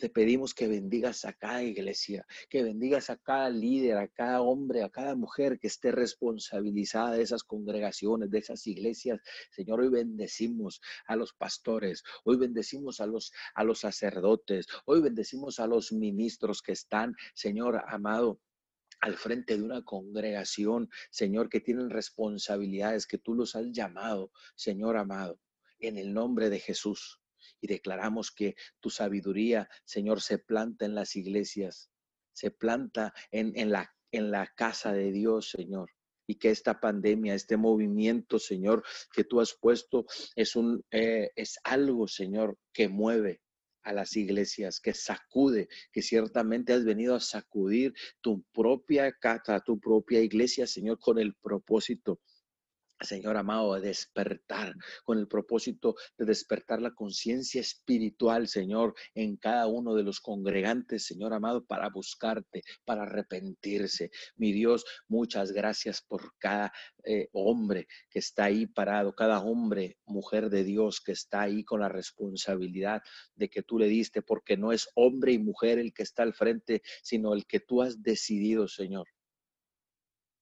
[SPEAKER 3] te pedimos que bendigas a cada iglesia, que bendigas a cada líder, a cada hombre, a cada mujer que esté responsabilizada de esas congregaciones, de esas iglesias. Señor, hoy bendecimos a los pastores, hoy bendecimos a los, a los sacerdotes, hoy bendecimos a los ministros que están, Señor amado, al frente de una congregación, Señor, que tienen responsabilidades, que tú los has llamado, Señor amado, en el nombre de Jesús y declaramos que tu sabiduría, Señor, se planta en las iglesias, se planta en, en, la, en la casa de Dios, Señor. Y que esta pandemia, este movimiento, Señor, que tú has puesto, es, un, eh, es algo, Señor, que mueve, a las iglesias, que sacude, que ciertamente has venido a sacudir tu propia casa, tu propia iglesia, Señor, con el propósito Señor amado, despertar con el propósito de despertar la conciencia espiritual, Señor, en cada uno de los congregantes, Señor amado, para buscarte, para arrepentirse. Mi Dios, muchas gracias por cada eh, hombre que está ahí parado, cada hombre, mujer de Dios que está ahí con la responsabilidad de que tú le diste, porque no es hombre y mujer el que está al frente, sino el que tú has decidido, Señor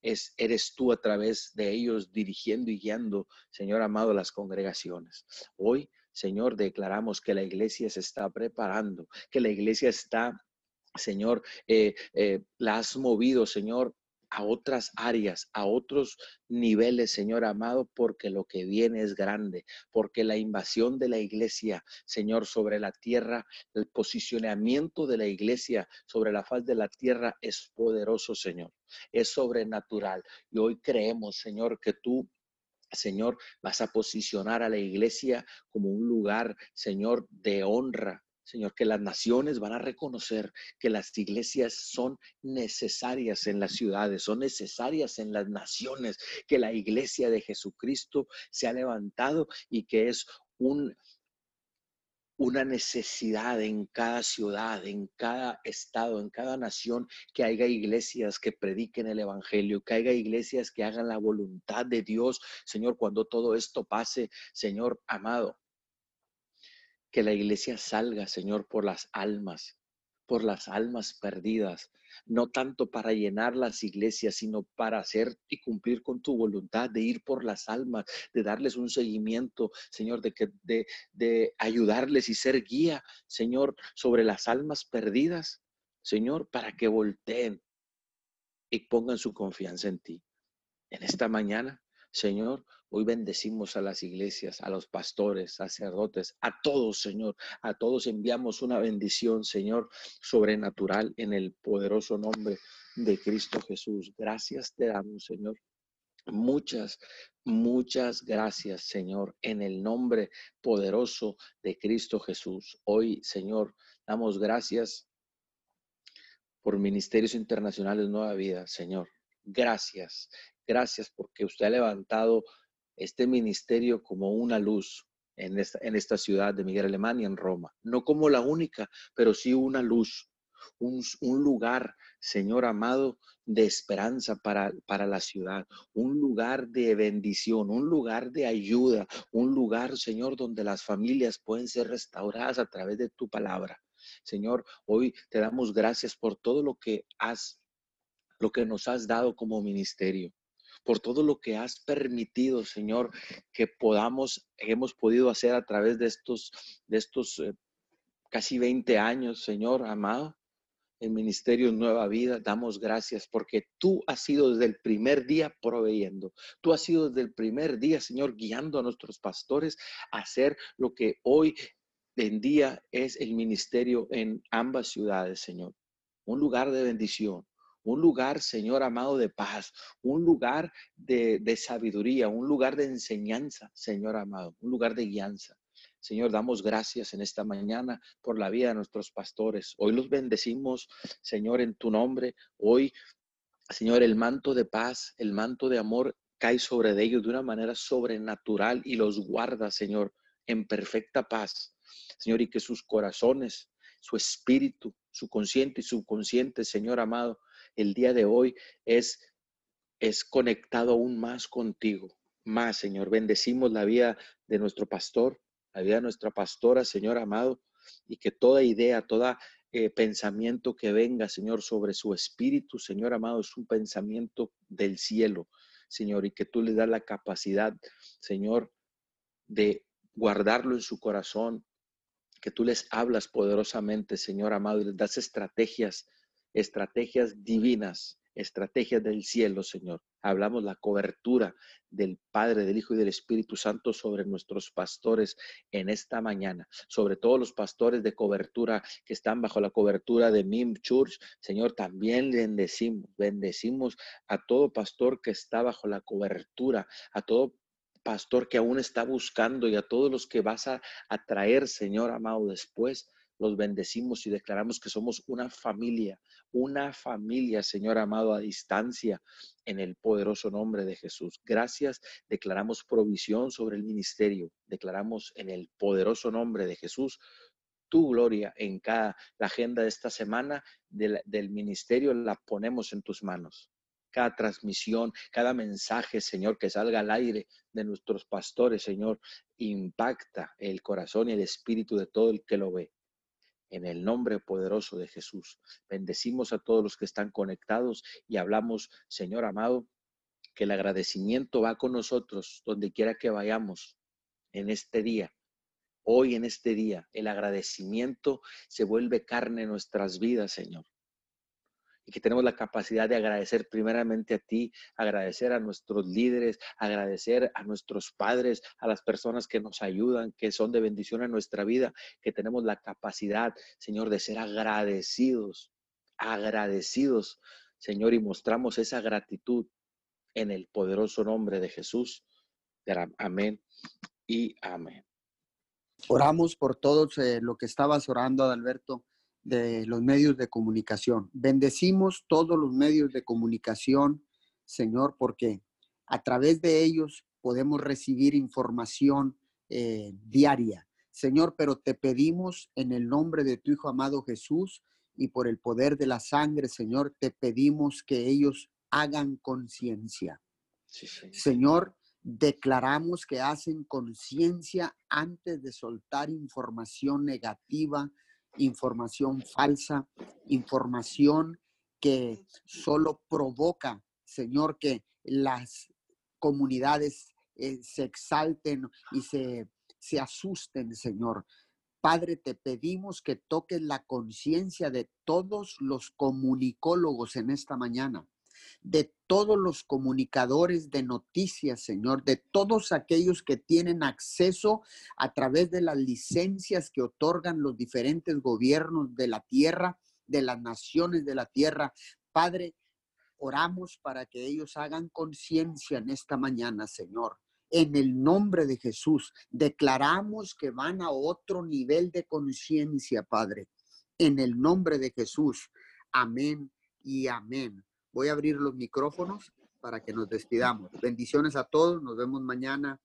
[SPEAKER 3] es, eres tú a través de ellos dirigiendo y guiando, Señor amado, las congregaciones. Hoy, Señor, declaramos que la iglesia se está preparando, que la iglesia está, Señor, eh, eh, la has movido, Señor, a otras áreas, a otros niveles, Señor amado, porque lo que viene es grande, porque la invasión de la iglesia, Señor, sobre la tierra, el posicionamiento de la iglesia sobre la faz de la tierra es poderoso, Señor, es sobrenatural. Y hoy creemos, Señor, que tú Señor, vas a posicionar a la iglesia como un lugar, Señor, de honra, Señor, que las naciones van a reconocer que las iglesias son necesarias en las ciudades, son necesarias en las naciones, que la iglesia de Jesucristo se ha levantado y que es un, una necesidad en cada ciudad, en cada estado, en cada nación, que haya iglesias que prediquen el Evangelio, que haya iglesias que hagan la voluntad de Dios. Señor, cuando todo esto pase, Señor amado, que la iglesia salga, Señor, por las almas, por las almas perdidas, no tanto para llenar las iglesias, sino para hacer y cumplir con tu voluntad de ir por las almas, de darles un seguimiento, Señor, de, que, de, de ayudarles y ser guía, Señor, sobre las almas perdidas, Señor, para que volteen y pongan su confianza en ti. En esta mañana, Señor, Hoy bendecimos a las iglesias, a los pastores, sacerdotes, a todos, Señor. A todos enviamos una bendición, Señor, sobrenatural en el poderoso nombre de Cristo Jesús. Gracias te damos, Señor. Muchas, muchas gracias, Señor, en el nombre poderoso de Cristo Jesús. Hoy, Señor, damos gracias por Ministerios Internacionales Nueva Vida, Señor. Gracias, gracias porque usted ha levantado este ministerio como una luz en esta, en esta ciudad de Miguel Alemania, en Roma. No como la única, pero sí una luz, un, un lugar, Señor amado, de esperanza para, para la ciudad, un lugar de bendición, un lugar de ayuda, un lugar, Señor, donde las familias pueden ser restauradas a través de tu palabra. Señor, hoy te damos gracias por todo lo que has, lo que nos has dado como ministerio por todo lo que has permitido, Señor, que podamos, hemos podido hacer a través de estos, de estos eh, casi 20 años, Señor amado. En Ministerio Nueva Vida damos gracias porque tú has sido desde el primer día proveyendo. Tú has sido desde el primer día, Señor, guiando a nuestros pastores a hacer lo que hoy en día es el ministerio en ambas ciudades, Señor. Un lugar de bendición, un lugar, Señor amado, de paz, un lugar de, sabiduría, un lugar de enseñanza, Señor amado, un lugar de guianza. Señor, damos gracias en esta mañana por la vida de nuestros pastores. Hoy los bendecimos, Señor, en tu nombre. Hoy, Señor, el manto de paz, el manto de amor cae sobre ellos de una manera sobrenatural y los guarda, Señor, en perfecta paz. Señor, y que sus corazones, su espíritu, su consciente y subconsciente, Señor amado, el día de hoy es, es conectado aún más contigo. Más, Señor, bendecimos la vida de nuestro pastor, la vida de nuestra pastora, Señor amado, y que toda idea, todo eh, pensamiento que venga, Señor, sobre su espíritu, Señor amado, es un pensamiento del cielo, Señor, y que tú le das la capacidad, Señor, de guardarlo en su corazón, que tú les hablas poderosamente, Señor amado, y les das estrategias estrategias divinas, estrategias del cielo, Señor. Hablamos la cobertura del Padre, del Hijo y del Espíritu Santo sobre nuestros pastores en esta mañana, sobre todos los pastores de cobertura que están bajo la cobertura de MIM Church. Señor, también bendecimos, bendecimos a todo pastor que está bajo la cobertura, a todo pastor que aún está buscando y a todos los que vas a, atraer, Señor amado, después los bendecimos y declaramos que somos una familia, una familia, Señor amado, a distancia en el poderoso nombre de Jesús. Gracias. Declaramos provisión sobre el ministerio. Declaramos en el poderoso nombre de Jesús tu gloria en cada la agenda de esta semana del, del ministerio la ponemos en tus manos cada transmisión, cada mensaje, Señor, que salga al aire de nuestros pastores, Señor, impacta el corazón y el espíritu de todo el que lo ve. En el nombre poderoso de Jesús, bendecimos a todos los que están conectados y hablamos, Señor amado, que el agradecimiento va con nosotros donde quiera que vayamos en este día. Hoy en este día, el agradecimiento se vuelve carne en nuestras vidas, Señor y que tenemos la capacidad de agradecer primeramente a ti, agradecer a nuestros líderes, agradecer a nuestros padres, a las personas que nos ayudan, que son de bendición en nuestra vida, que tenemos la capacidad, Señor, de ser agradecidos, agradecidos, Señor, y mostramos esa gratitud en el poderoso nombre de Jesús. Amén y amén.
[SPEAKER 1] Oramos por todos eh, lo que estabas orando, Adalberto de los medios de comunicación. Bendecimos todos los medios de comunicación, Señor, porque a través de ellos podemos recibir información eh, diaria. Señor, pero te pedimos en el nombre de tu Hijo amado Jesús y por el poder de la sangre, Señor, te pedimos que ellos hagan conciencia. Señor, declaramos que hacen conciencia antes de soltar información negativa, información falsa, información que solo provoca, Señor, que las comunidades eh, se exalten y se, se asusten, Señor. Padre, te pedimos que toques la conciencia de todos los comunicólogos en esta mañana de todos los comunicadores de noticias, Señor, de todos aquellos que tienen acceso a través de las licencias que otorgan los diferentes gobiernos de la tierra, de las naciones de la tierra. Padre, oramos para que ellos hagan conciencia en esta mañana, Señor. En el nombre de Jesús, declaramos que van a otro nivel de conciencia, Padre. En el nombre de Jesús. Amén y amén. Voy a abrir los micrófonos para que nos despidamos. Bendiciones a todos. Nos vemos mañana